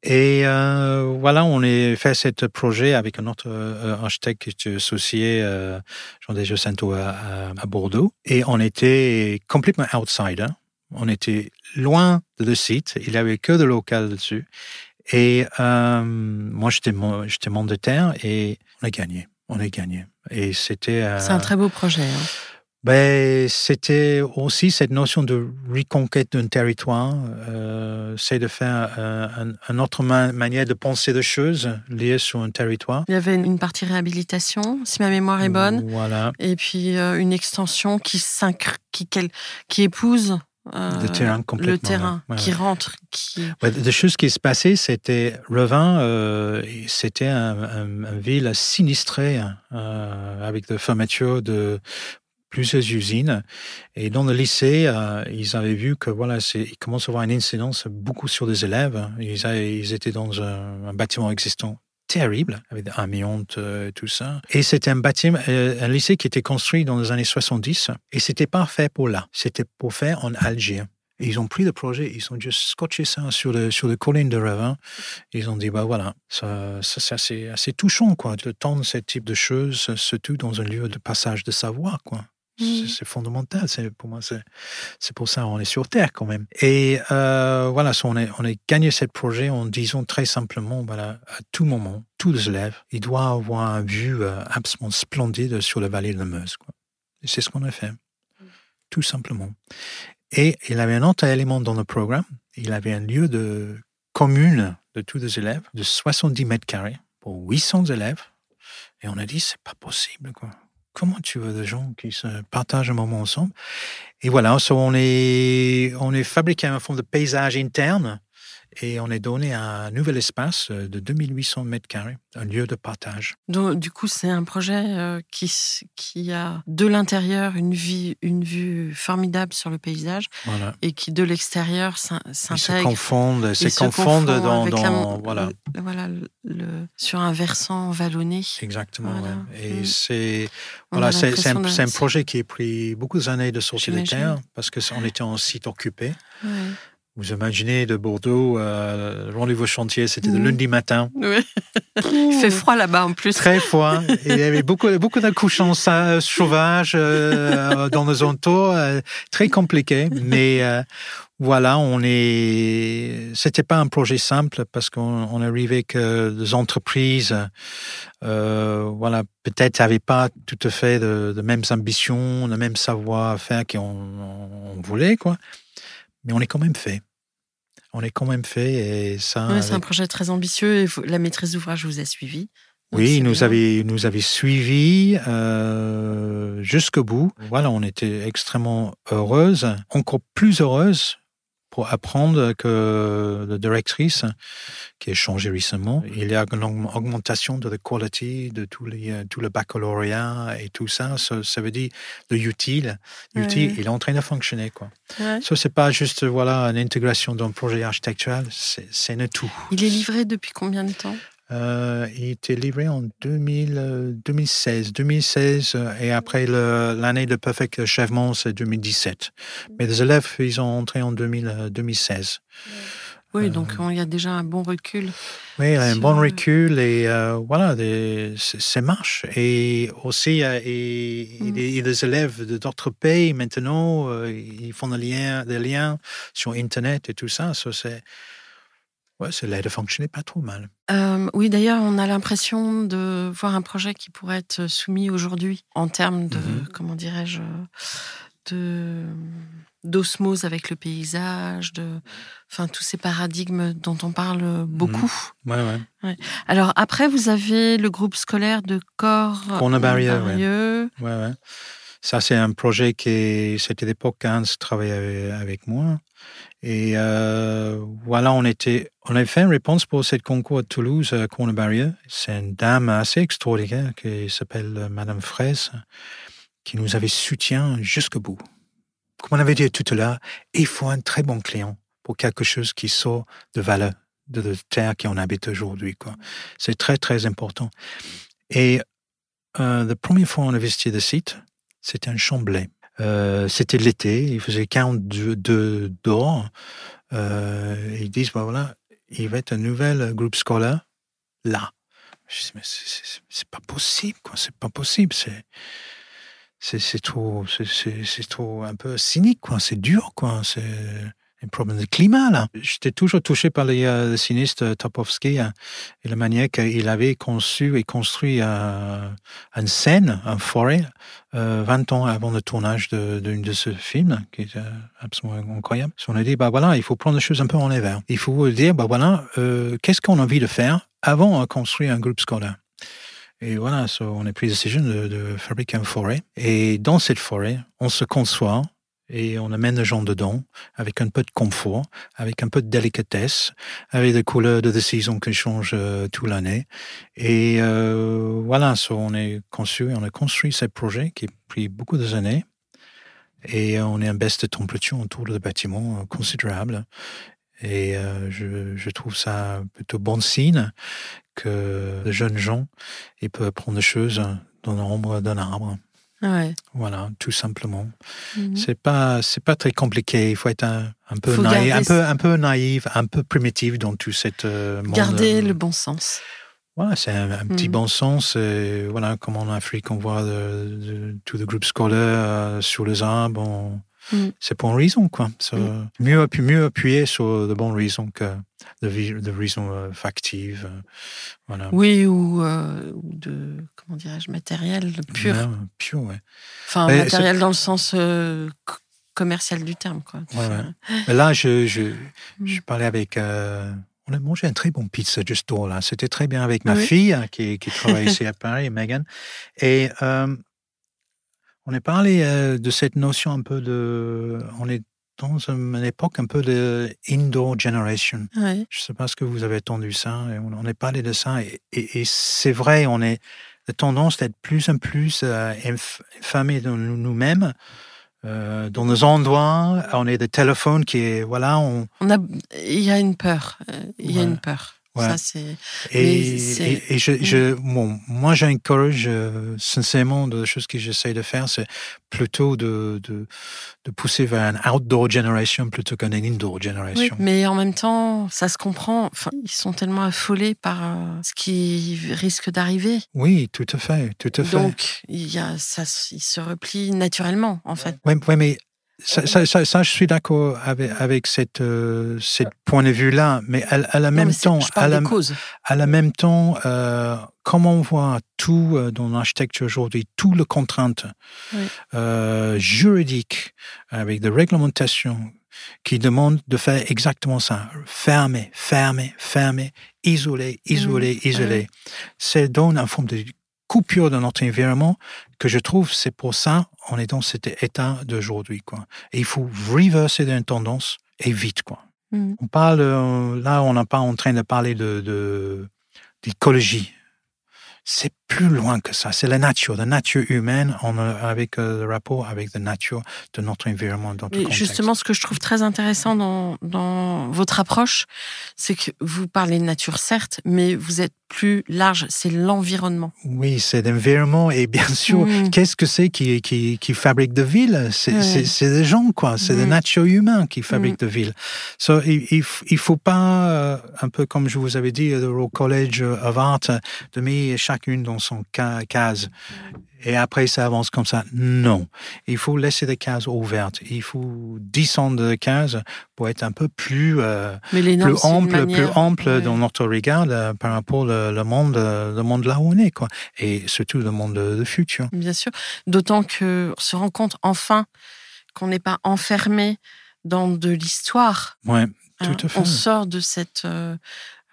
Et euh, voilà, on a fait ce projet avec un autre euh, architecte associé, euh, Jean De Jacinto, à, Bordeaux. Et on était complètement outsider. On était loin de le site. Il n'y avait que de local dessus. Et euh, moi, j'étais j'étais mandataire et on a gagné. On a gagné. Et c'était. euh, C'est un très beau projet. hein. Ben, c'était aussi cette notion de reconquête d'un territoire, euh, c'est de faire euh, un- une autre ma- manière de penser des choses liées sur un territoire. Il y avait une partie réhabilitation, si ma mémoire est bonne, Voilà. et puis euh, une extension qui, qui, qui épouse euh, Le terrain complètement, le terrain, ouais, ouais, qui ouais. rentre, qui... Ouais, des choses qui se passaient, c'était Revin, euh, c'était un, un- une ville sinistrée euh, avec des fermetures de plusieurs usines. Et dans le lycée, euh, ils avaient vu que voilà, il commence à avoir une incidence beaucoup sur des élèves. Ils, étaient dans un, bâtiment existant terrible, avec des amiantes, euh, tout ça. Et c'était euh, un lycée qui était construit dans les années 70, et c'était pas fait pour là. C'était pour faire en Algérie. Ils ont pris le projet, ils ont juste scotché ça sur le, sur le colline de Ravin. Ils ont dit, bah voilà, ça, c'est assez, assez touchant, quoi, de tendre ce type de choses, surtout dans un lieu de passage de savoir, quoi. Mhm. C'est fondamental. C'est pour moi, c'est pour ça on est sur Terre quand même. Et euh, voilà, so on a on a gagné ce projet en disant très simplement, voilà, à tout moment, tous les élèves, ils doivent avoir un vue euh, absolument splendide sur la vallée de la Meuse. Quoi. Et c'est ce qu'on a fait, tout simplement. Et il avait un autre élément dans le programme. Il avait un lieu de commune de tous les élèves de 70 mètres carrés pour 800 élèves. Et on a dit, c'est pas possible, quoi comment tu veux des gens qui se partagent un moment ensemble? Et voilà, on est, on est fabriqué un fond de paysage interne et on est donné un nouvel espace de 2800 mètres carrés, un lieu de partage. Donc, du coup, c'est un projet euh, qui, a de l'intérieur une, vie, une vue formidable sur le paysage Voilà. et qui, de l'extérieur, s'in- Ils se s'intègre. confondent, se se confondent confond dans, la- dans- voilà, le- voilà, le- le- sur un versant vallonné. exactement. Voilà. ouais. Et Mm. c'est voilà, c'est un, projet qui a pris beaucoup d'années de sortir de J'imagine. terre parce que on était en site occupé. Ouais. Vous imaginez de Bordeaux, euh, le rendez-vous chantier, c'était le Mhm. lundi matin. Ouais. *laughs* Il fait froid là-bas en plus. Très froid. Et il y avait beaucoup, beaucoup d'accouchants sa- sauvages euh, dans nos entours, euh, très compliqué. Mais euh, voilà, on est. C'était pas un projet simple parce qu'on on arrivait que des entreprises, euh, voilà, peut-être n'avaient pas tout à fait de, de mêmes ambitions, le même savoir-faire qu'on on voulait, quoi. Mais on est quand même fait. On est quand même fait et ça. Ouais, c'est un projet très ambitieux et vous- la maîtrise d'ouvrage vous a suivi. Oui, il nous bien. avait, nous avait suivis euh, jusqu'au bout. Voilà, on était extrêmement heureuse, encore plus heureuse pour apprendre que la directrice, qui a changé récemment, il y a une aug- augmentation de la qualité de tous les, euh, tout le baccalauréat et tout ça. Ça, ça veut dire le utile. Utile, Ouais. il est en train de fonctionner, quoi. Ouais. Ça, c'est pas juste, voilà, une intégration d'un projet architectural, c'est un tout. Il est livré depuis combien de temps? Euh, il était livré en 2000, euh, 2016. 2016 euh, et après l'année de perfect achèvement, c'est 2017. Mais les élèves, ils ont entré en 2000, euh, 2016. Oui, Euh, donc on- il y a déjà un bon recul. Oui, il y a un bon euh, recul et euh, voilà, ça marche. Et aussi, euh, et, Mm. et les, et les élèves de d'autres pays maintenant, euh, ils font des liens, des liens sur Internet et tout ça. Ça, c'est, ouais, ça l'aide à fonctionner pas trop mal. Euh, oui, d'ailleurs, on a l'impression de voir un projet qui pourrait être soumis aujourd'hui en termes de, Mhm. comment dirais-je, de d'osmose avec le paysage, de, enfin tous ces paradigmes dont on parle beaucoup. Ouais, ouais. Alors après, vous avez le groupe scolaire de corps. Ça, c'est un projet qui, c'était l'époque qu'Hans travaillait avec, moi. Et euh, voilà, on était, on avait fait une réponse pour cette concours à Toulouse, à Cornebarieux. C'est une dame assez extraordinaire qui s'appelle euh, Madame Fraise, qui nous avait soutien jusqu'au bout. Comme on avait dit tout à l'heure, il faut un très bon client pour quelque chose qui sort de valeur de la terre qu'on habite aujourd'hui. C'est très, très important. Et euh, la première fois on a visité le site, c'était un chamblay. Euh, c'était l'été, il faisait 42 de- dehors. Euh, ils disent, bah voilà, il va être un nouvel groupe scolaire là. Je dis, mais c'est- pas possible, quoi, c'est pas possible, c'est. C'est trop, c'est trop un peu cynique, quoi. C'est dur, quoi. C'est un problème de climat, là. J'étais toujours touché par les, euh, le sinistre euh, Topovsky hein, et la manière qu'il avait conçu et construit euh, une scène, une forêt, euh, 20 ans avant le tournage de, de ce film, qui est euh, absolument incroyable. On a dit, bah voilà, il faut prendre les choses un peu en envers. Il faut dire, bah voilà, qu'est-ce qu'on a envie de faire avant de construire un groupe scolaire? Et voilà, so on a pris la décision de, de fabriquer une forêt. Et dans cette forêt, on se conçoit et on amène les gens dedans avec un peu de confort, avec un peu de délicatesse, avec des couleurs de saison qui changent euh, toute l'année. Et euh, voilà, on est conçu, on a construit ce projet qui a pris beaucoup d'années. Et on est un baisse de température autour du bâtiment euh, considérable. Et euh, je, je trouve ça plutôt bon signe que les jeunes gens ils peuvent prendre des choses dans l'ombre d'un arbre. Ouais. Voilà, tout simplement. Mhm. C'est pas, c'est pas très compliqué. Il faut être un, un peu Faut naïf, un peu, un peu naïf, un peu primitif dans tout cette euh, monde. Garder euh, le bon sens. Voilà, c'est un, un petit Mhm. bon sens. et voilà, comme en Afrique, on voit de, de- tout le groupe scolaire euh, sur les arbres. on- Mhm. C'est pour une raison, quoi. Mhm. mieux, appu- mieux appuyer sur de bonnes raisons que de, de raisons euh, factives. euh, voilà. Oui, ou, euh, ou de, comment dirais-je, matériel pur. Pur, ouais. Enfin, Mais matériel dans le sens euh, co- commercial du terme. Quoi. Ouais, ouais. Mais là, je, je, Mm. je parlais avec. euh, on a mangé un très bon pizza juste là. C'était très bien avec ma Oui. fille hein, qui, qui travaille ici à *laughs* Paris, Megan. Et euh, on a parlé euh, de cette notion un peu de. On est dans une époque un peu de indoor generation. Je ne sais pas ce que vous avez entendu ça. et on, on a parlé de ça. Et, et- et c'est vrai, on est la tendance d'être plus en plus euh, enf- enfermés dans nous- nous-mêmes. euh, dans nos endroits, on est des téléphones qui voilà, on On a, il y a une peur. euh, Il y a Ouais. une peur. Ça, et, je, je bon, moi j'encourage euh, sincèrement de choses que j'essaie de faire, c'est plutôt de, de de pousser vers un outdoor generation plutôt qu'un indoor Oui, generation. mais en même temps, ça se comprend. Enfin, ils sont tellement affolés par euh, ce qui risque d'arriver. Oui, tout à fait, tout à fait. Donc, il y a, ça, ils se replient naturellement, en fait. Oui, ouais, mais ça, ça, ça, ça, je suis d'accord avec, avec cette, euh, cette point de vue-là, mais à, à la Non, même temps, à la, à même temps, euh, comme on voit tout euh, dans l'architecture aujourd'hui, toutes les contraintes Oui. juridiques avec des réglementations qui demandent de faire exactement ça, fermer, fermer, fermer, isoler, isoler, Mhm. isoler. Ça donne une forme de coupure de notre environnement que je trouve, c'est pour ça on est dans cet état d'aujourd'hui. quoi. Et il faut reverser une tendance et vite. quoi. Mhm. On parle, euh, là, on n'est pas en train de parler de, de- d'écologie. C'est plus loin que ça. C'est la nature, la nature humaine en, avec euh, le rapport avec la nature de notre environnement, dans notre justement, ce que je trouve très intéressant dans, dans votre approche, c'est que vous parlez de nature, certes, mais vous êtes plus large, c'est l'environnement. Oui, c'est l'environnement et bien *laughs* sûr, Mm. qu'est-ce que c'est qui, qui, qui fabrique de villes C'est des gens, quoi. C'est la Mm. nature humaine qui fabrique de villes. So, il, il faut pas, euh, un peu comme je vous avais dit, euh, au College of Art, de mettre chacune dans son ca- case. Et après, ça avance comme ça. Non. Il faut laisser des cases ouvertes. Il faut descendre des cases pour être un peu plus, euh, plus ample, plus ample ouais. dans notre regard euh, par rapport au le monde, le monde là où on est, quoi. Et surtout le monde de, de futur. Bien sûr. D'autant qu'on se rend compte enfin qu'on n'est pas enfermé dans de l'histoire. Ouais, hein. tout à fait. On sort de cette. euh,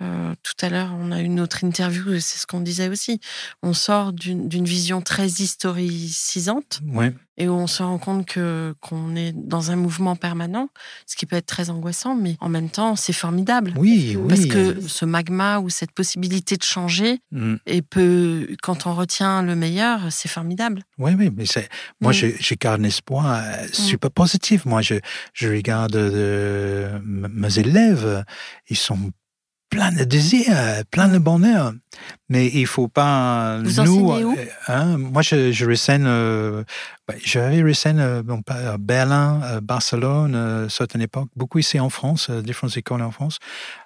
euh, tout à l'heure, on a une autre interview, c'est ce qu'on disait aussi. On sort d'une vision très historicisante Ouais, et où on se rend compte que qu'on est dans un mouvement permanent, ce qui peut être très angoissant, mais en même temps, c'est formidable. oui, oui. Parce que ce magma ou cette possibilité de changer, Mm. et peut, quand on retient le meilleur, c'est formidable. Oui, oui, mais c'est, moi, Mm. je, je garde un espoir euh, super positif. Moi, je, je regarde euh, mes élèves, ils sont pleins de désir, euh, pleins de bonheur. Mais il faut pas, Vous nous, où? euh, hein, moi, je, je renseigne, euh, bah, j'avais euh, à Berlin, euh, Barcelone, euh, à certaines époques, beaucoup ici en France, euh, différentes écoles en France.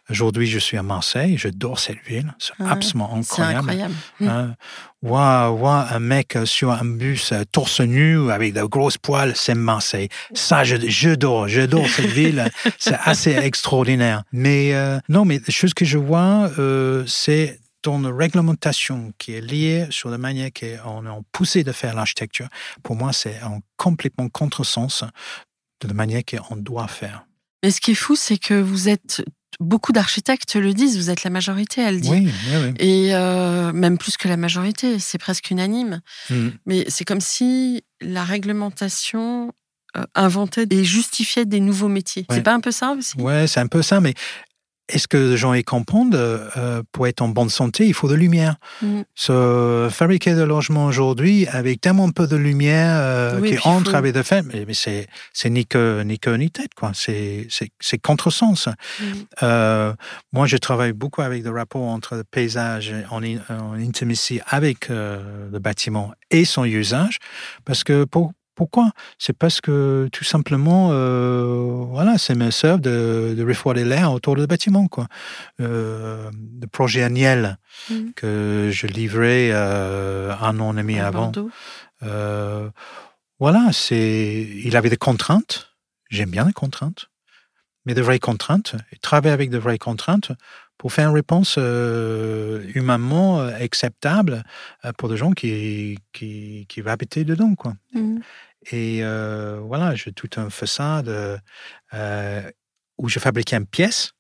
Aujourd'hui, je suis à Marseille, j'adore cette ville, c'est Ah, absolument incroyable. incroyable. Hein, voir, voir un mec euh, sur un bus euh, torse nu avec de grosses poils, c'est Marseille. Ça, je- j'adore, j'adore cette *laughs* ville. C'est assez extraordinaire. Mais euh, non, mais chose que je vois, euh, c'est dans la réglementation qui est liée sur la manière qu'on est poussé de faire l'architecture. Pour moi, c'est en complètement contresens de la manière qu'on doit faire. Mais ce qui est fou, c'est que vous êtes, beaucoup d'architectes le disent, vous êtes la majorité à le dire. Oui, oui, oui. Et euh, même plus que la majorité, c'est presque unanime. Mm. Mais c'est comme si la réglementation euh, inventait et justifiait des nouveaux métiers. Ouais. C'est pas un peu ça aussi? Ouais, c'est un peu ça, mais est-ce que les gens y comprennent euh, Pour être en bonne santé, il faut de lumière. Mm. So, fabriquer des logements aujourd'hui avec tellement peu de lumière euh, Oui, qui entre faut- avec des faits, mais, mais c'est c'est ni queue ni queue ni tête quoi. C'est c'est c'est contresens. Mm. Euh, moi, je travaille beaucoup avec le rapport entre le paysage en, in- en intimacy avec le bâtiment et son usage, parce que pour, pourquoi? C'est parce que tout simplement, euh, voilà, c'est me serve de, de refroidir l'air autour du bâtiment, quoi. Euh, le projet annuel Mhm. que je livrais euh, un an et demi à avant. Euh, voilà, c'est, il avait des contraintes. J'aime bien les contraintes, mais de vraies contraintes. Et travailler avec de vraies contraintes pour faire une réponse euh, humainement euh, acceptable euh, pour des gens qui qui qui vont habiter dedans, quoi. Mm. Et euh, voilà, j'ai tout un façade euh, euh, où je fabriquais une pièce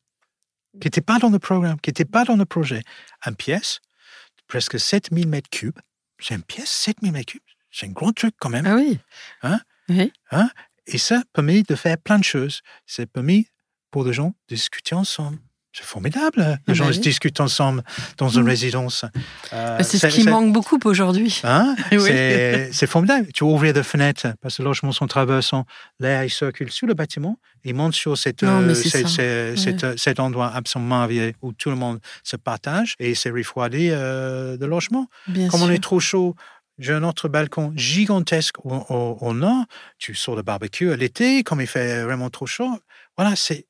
qui n'était pas dans le programme, qui n'était pas dans le projet. Une pièce, de presque 7000 mètres cubes. C'est une pièce, 7000 mètres cubes. C'est un gros truc quand même. Ah oui. Hein? Oui. Et ça permet de faire plein de choses. C'est permis pour les gens de discuter ensemble. C'est formidable. Les Ah gens se discutent ensemble dans une Mm. résidence. Euh, Bah, c'est ce qui manque beaucoup aujourd'hui. Hein? *laughs* Oui. C'est formidable. Tu ouvres des fenêtres parce que les logements sont traversants. L'air, il circule sur le bâtiment. Il monte sur cette, Non, euh, cette- cette- cet- cet endroit absolument merveilleux où tout le monde se partage et c'est refroidi euh, le logement. Bien Comme sûr. on est trop chaud, j'ai un autre balcon gigantesque au, au- au nord. Tu sors le barbecue à l'été, comme il fait vraiment trop chaud. Voilà, c'est.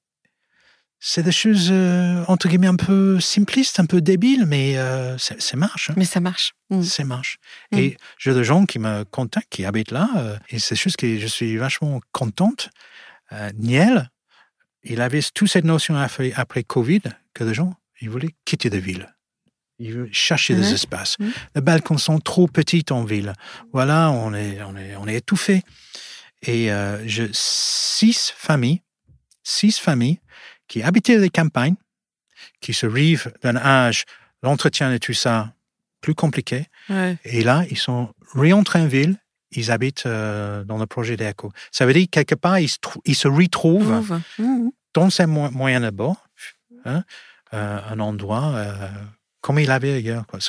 C'est des choses, euh, entre guillemets, un peu simplistes, un peu débiles, mais euh, c'est c'est marche. hein. Mais ça marche. Mm. C'est marche. Mm. Et j'ai des gens qui me contactent, qui habitent là, euh, et c'est juste que je suis vachement contente. Euh, Niel, il avait toute cette notion après, après Covid que les gens, ils voulaient quitter la ville. Ils veulent chercher des Ouais. espaces. Mm. Les balcons sont trop petits en ville. Voilà, on est, on est, on est étouffé. Et euh, j'ai six familles, six familles qui habitaient les campagnes, qui se rivent d'un âge, l'entretien et tout ça, plus compliqué. Ouais. Et là, ils sont réentrés en ville. Ils habitent euh, dans le projet d'Echo. Ça veut dire que quelque part, ils se, trou- ils se retrouvent Trouve. Mm. dans ces mo- moyens de bord, hein, euh, un endroit euh, comme il avait ailleurs. quoi.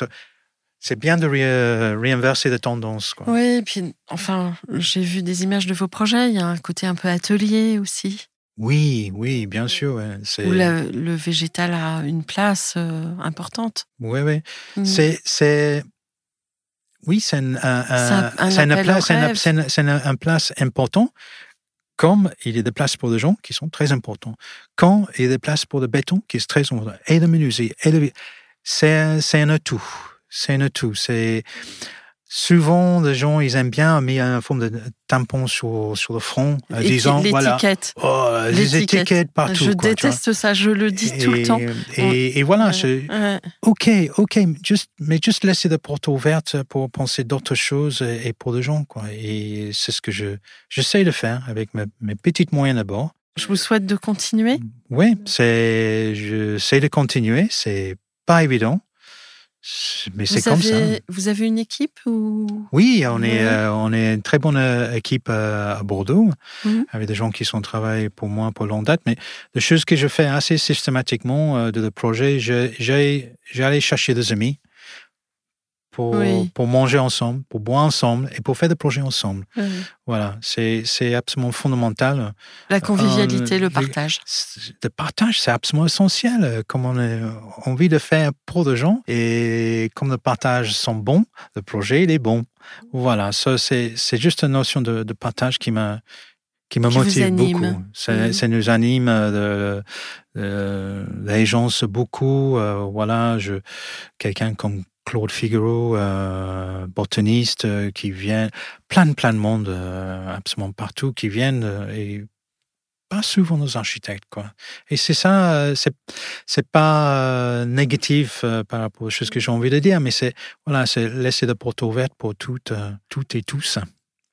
C'est bien de ré- réinverser les tendances. Quoi. Oui, et puis enfin, j'ai vu des images de vos projets. Il y a un côté un peu atelier aussi, Oui, oui, bien sûr. ouais. Où la- le végétal a une place euh, importante. oui, oui. Mm. C'est, c'est, oui, c'est un, un- un- une place, un place important. Comme il y a des places pour des gens qui sont très importants. Quand il y a des places pour le béton qui est très important. Et le menuisier. Et le... C'est, c'est un atout. C'est un atout. C'est, souvent, les gens, ils aiment bien mettre une forme de tampon sur, sur le front, Éti- disant, voilà, oh, les étiquettes partout. je quoi, déteste ça, je le dis tout le temps. Et, et voilà, Ouais, c'est- ouais. OK, OK, juste, mais juste laisser la porte ouverte pour penser d'autres choses et pour les gens, quoi. Et c'est ce que je, j'essaie de faire avec mes, mes petites moyens d'abord. Je vous souhaite de continuer. Oui, c'est, j'essaie de continuer. C'est pas évident, mais c'est Vous comme ça. avez, vous avez une équipe ou Oui, on Ouais. est, euh, on est une très bonne euh, équipe euh, à Bordeaux, Mhm. avec des gens qui sont travaillés pour moi pour longue date. Mais des choses que je fais assez systématiquement euh, de le projet, j'allais chercher des amis pour, Oui. pour manger ensemble, pour boire ensemble et pour faire des projets ensemble. Euh, Voilà, c'est, absolument fondamental. la convivialité, Euh, le partage Le partage, c'est absolument essentiel. euh, Comme on a envie de faire pour des gens et comme le partage sont bons, le projet il est bon. Voilà, c'est juste une notion de, de partage qui me qui me Qui motive beaucoup. Ça, Mhm. ça nous anime. euh, de- les gens se beaucoup. euh, voilà, je quelqu'un comme Claude Figaro, euh, botaniste, euh, qui vient, plein de plein de monde, euh, absolument partout, qui viennent et pas souvent nos architectes, quoi. Et c'est ça, c'est c'est pas négatif par rapport aux choses que j'ai envie de dire, mais c'est voilà, c'est laisser la porte ouverte pour toutes, toutes et tous.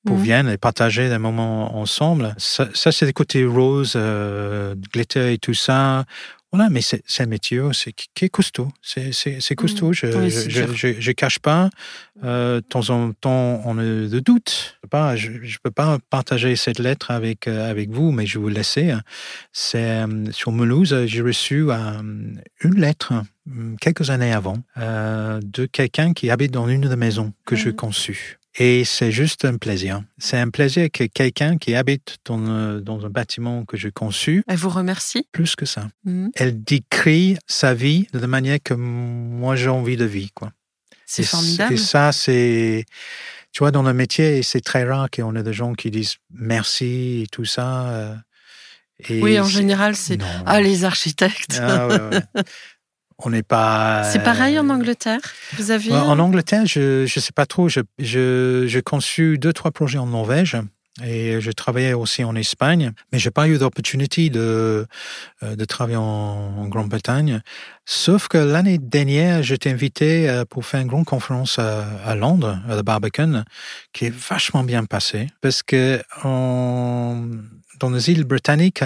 pour viennent et partager des moments ensemble. Ça, ça, c'est le côté rose, euh, glitter et tout ça. Voilà, mais c'est un métier c'est qui est costaud. C'est costaud. Je, Oui, je, je, je- je cache pas. Euh, de temps en temps, on a de doutes. Je je, je peux pas partager cette lettre avec euh, avec vous, mais je vais vous. C'est euh, sur Mulhouse, j'ai reçu euh, une lettre euh, quelques années avant euh, de quelqu'un qui habite dans une des maisons que j'ai Mhm. conçues. Et c'est juste un plaisir. C'est un plaisir que quelqu'un qui habite dans, euh, dans un bâtiment que j'ai conçu, Elle vous remercie. plus que ça. Mhm. Elle décrit sa vie de la manière que moi j'ai envie de vivre. Quoi. C'est formidable. Et ça, c'est. Tu vois, dans le métier, c'est très rare qu'on ait des gens qui disent merci et tout ça. euh, et Oui, en général, c'est ah les architectes. Ah, ouais, ouais. *laughs* On n'est pas. C'est pareil en euh, Angleterre? Vous avez Ouais, En Angleterre, je ne sais pas trop. Je- conçu deux, trois projets en Norvège et je travaillais aussi en Espagne, mais j'ai pas eu d'opportunité de, euh, de travailler en, en Grande-Bretagne. Sauf que l'année dernière, j'étais invité euh, pour faire une grande conférence à, à Londres, à la Barbican, qui est vachement bien passée parce que en- dans les îles britanniques,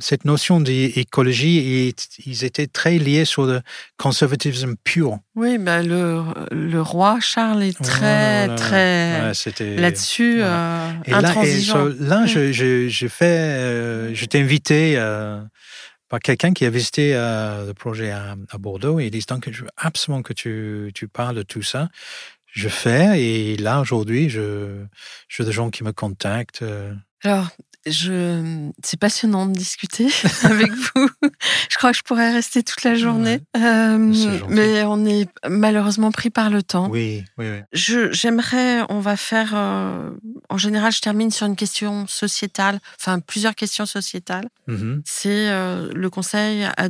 cette notion d'écologie, ils étaient très liés sur le conservatisme pur. Oui, bah, le, le roi Charles est très, Voilà. très Ouais, là-dessus voilà. euh, Et là, et intransigeant. so- là, je, je, je fais, euh, j'étais invité euh, par quelqu'un qui a visité le projet à, à Bordeaux et il dit donc je veux absolument que tu, tu parles de tout ça. Je fais et là aujourd'hui, je, je des gens qui me contactent. Alors, je, c'est passionnant de discuter *laughs* avec vous. Je crois que je pourrais rester toute la journée. Euh, mais on est malheureusement pris par le temps. Oui, oui, oui. Je, j'aimerais, on va faire, euh, en général, je termine sur une question sociétale, enfin plusieurs questions sociétales. Mhm. C'est euh, le conseil à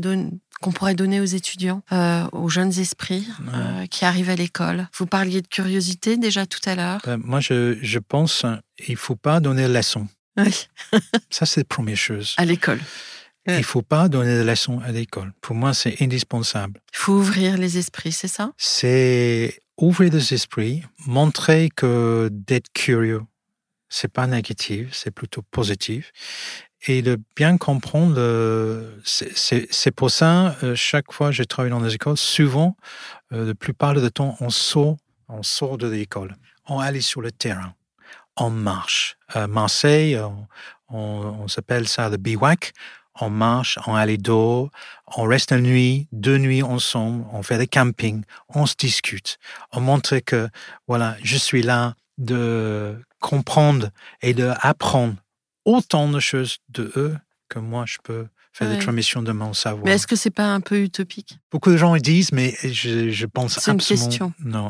qu'on pourrait donner aux étudiants, euh, aux jeunes esprits euh, qui arrivent à l'école. Vous parliez de curiosité déjà tout à l'heure. Moi, je, je pense il faut pas donner de leçons. Oui, *laughs* Ça, c'est la première chose. à l'école. Il faut pas donner de leçons à l'école. Pour moi, c'est indispensable. Il faut ouvrir les esprits, c'est ça? C'est ouvrir les esprits, montrer que d'être curieux, c'est pas négatif, c'est plutôt positif, et de bien comprendre. c'est pour ça, euh, chaque fois que je travaille dans les écoles, souvent, euh, la plupart du temps, on sort, on sort de l'école, on allait sur le terrain, marche. À Marseille, on, on- s'appelle ça le bivouac. On marche, on dehors, on reste une nuit, deux nuits ensemble, on fait des campings, on se discute, on montre que, voilà, je suis là de comprendre et de apprendre autant de choses de eux que moi je peux faire Ouais. des transmissions de mon savoir. Mais est-ce que c'est pas un peu utopique? Beaucoup de gens ils disent, mais je, je pense C'est une absolument question. non.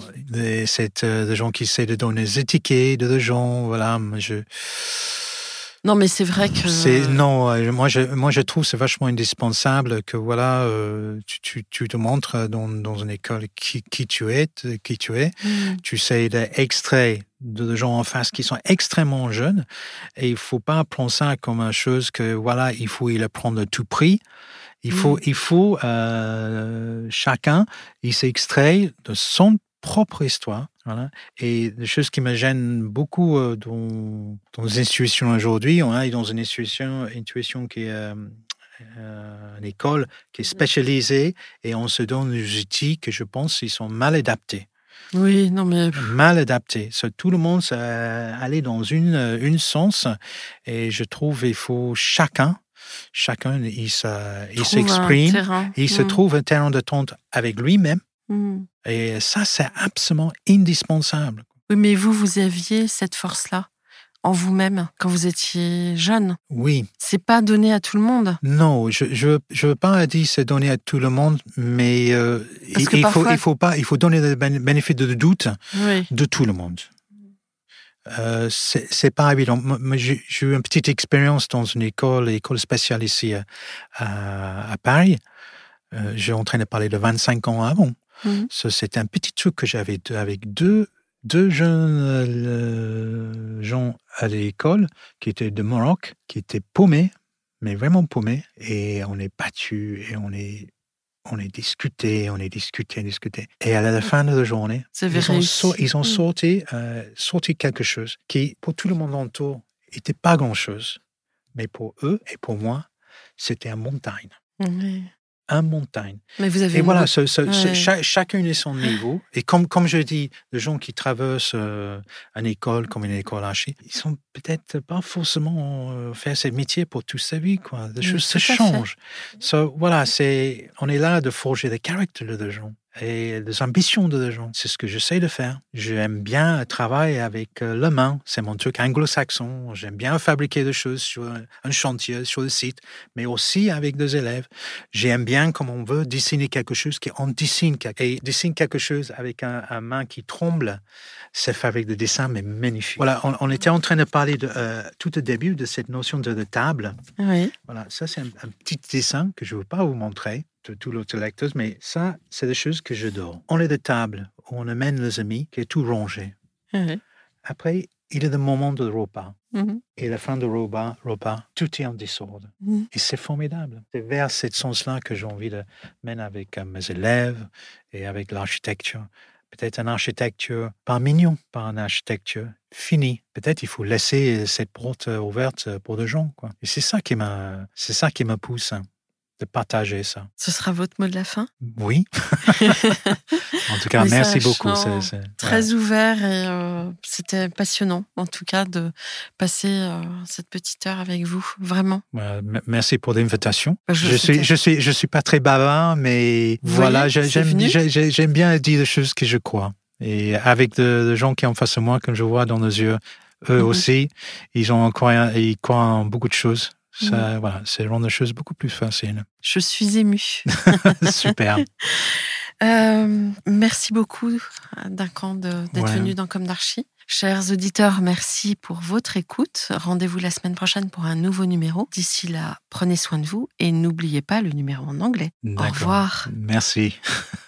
C'est euh, des gens qui essaient de donner des étiquettes de gens, voilà. Je, Non, mais c'est vrai que. c'est non. euh, Moi, je, moi, je trouve c'est vachement indispensable que voilà, euh, tu, tu, tu te montres dans, dans une école qui, qui tu es, qui tu es. Mm. Tu sais d'extraire de gens en face qui sont extrêmement jeunes et il faut pas prendre ça comme une chose que voilà, il faut il apprendre à tout prix. Il faut, Mm. il faut euh, chacun, il s'extrait de son propre histoire. Voilà. Et des choses qui me gênent beaucoup euh, dans, dans les institutions aujourd'hui, on est dans une institution, qui est euh, euh, une école qui est spécialisée et on se donne des outils que je pense ils sont mal adaptés Oui, non, mais. mal adapté. So, tout le monde aller dans une, une sens et je trouve il faut chacun, chacun il, s'exprime, il se Mm. trouve un terrain d'attente avec lui-même Mm. et ça c'est absolument indispensable. Oui, mais vous, vous aviez cette force-là en vous-même quand vous étiez jeune. Oui, C'est pas donné à tout le monde. non, je je je veux pas dire c'est donné à tout le monde, mais euh, il, faut il faut pas il faut donner le bén- bénéfice de doute Oui. de tout le monde. Euh, c'est pas évident. J'ai eu une petite expérience dans une école, école spéciale ici à, à, à Paris. Euh, J'ai en train de parler de 25 ans avant. Mhm. C'était un petit truc que j'avais avec deux, deux jeunes euh, gens à l'école qui étaient de Maroc, qui étaient paumés, mais vraiment paumés. Et on est battus et on est on est discuté, on est discuté, discuté. Et à la fin de la journée, ils ont, ils ont Mm. sorti, euh, sorti quelque chose qui, pour tout le monde autour, n'était pas grand-chose. Mais pour eux et pour moi, c'était une montagne. Un montagne. Mais vous avez Et voilà, ce- ce- ce- Ouais. cha- chacun est son niveau. Et comme, comme je dis, les gens qui traversent euh, une école comme une école archi, ils sont peut-être pas forcément euh, faire ce métier pour toute sa vie. Quoi. Les choses se changent. So, voilà, c'est, on est là de forger des caractères de gens et des ambitions de gens. C'est ce que j'essaie de faire. J'aime bien travailler avec euh, la main. C'est mon truc anglo-saxon. J'aime bien fabriquer des choses sur un- chantier, sur le site, mais aussi avec des élèves. J'aime bien, comme on veut, dessiner quelque chose, qu'on dessine, quelque- et dessine quelque chose avec un, un main qui tremble. C'est fait avec des dessins, mais magnifiques. Voilà, on, on était en train de parler de, euh, tout au début de cette notion de, de table. Oui. Voilà, ça c'est un, un petit dessin que je ne veux pas vous montrer, tous les lecteurs, mais ça, c'est des choses que j'adore. On est de table on amène les amis, qui est tout rangé. oui. Après, il est le moment de repas. Mhm. Et la fin du repas, repas, tout est en désordre. Mhm. Et c'est formidable. C'est vers ce sens-là que j'ai envie de mener avec euh, mes élèves et avec l'architecture. Peut-être une architecture pas mignon, pas une architecture finie. Peut-être il faut laisser cette porte euh, ouverte pour des gens. Quoi. Et c'est ça qui me, c'est ça qui me pousse hein, de partager ça. Ce sera votre mot de la fin? Oui. *laughs* en tout cas, merci beaucoup. Très ouvert et euh, c'était passionnant, en tout cas, de passer euh, cette petite heure avec vous. Vraiment. Merci pour l'invitation. Bah, je- Je suis, je suis, je suis pas très bavard, mais Vous voilà, j'aime, bien dire des choses que je crois. Et avec de, de gens qui en face de moi, comme je vois dans nos yeux, eux Mhm. aussi, ils ont croient, ils croient en beaucoup de choses. Ça, voilà, c'est rend les choses beaucoup plus faciles. Je suis émue. *laughs* Super. *laughs* Euh, merci beaucoup, Duncan, de- d'être Ouais. venu dans Comme d'Archi. Chers auditeurs, merci pour votre écoute. Rendez-vous la semaine prochaine pour un nouveau numéro. D'ici là, prenez soin de vous et n'oubliez pas le numéro en anglais. Au revoir. Merci. *laughs*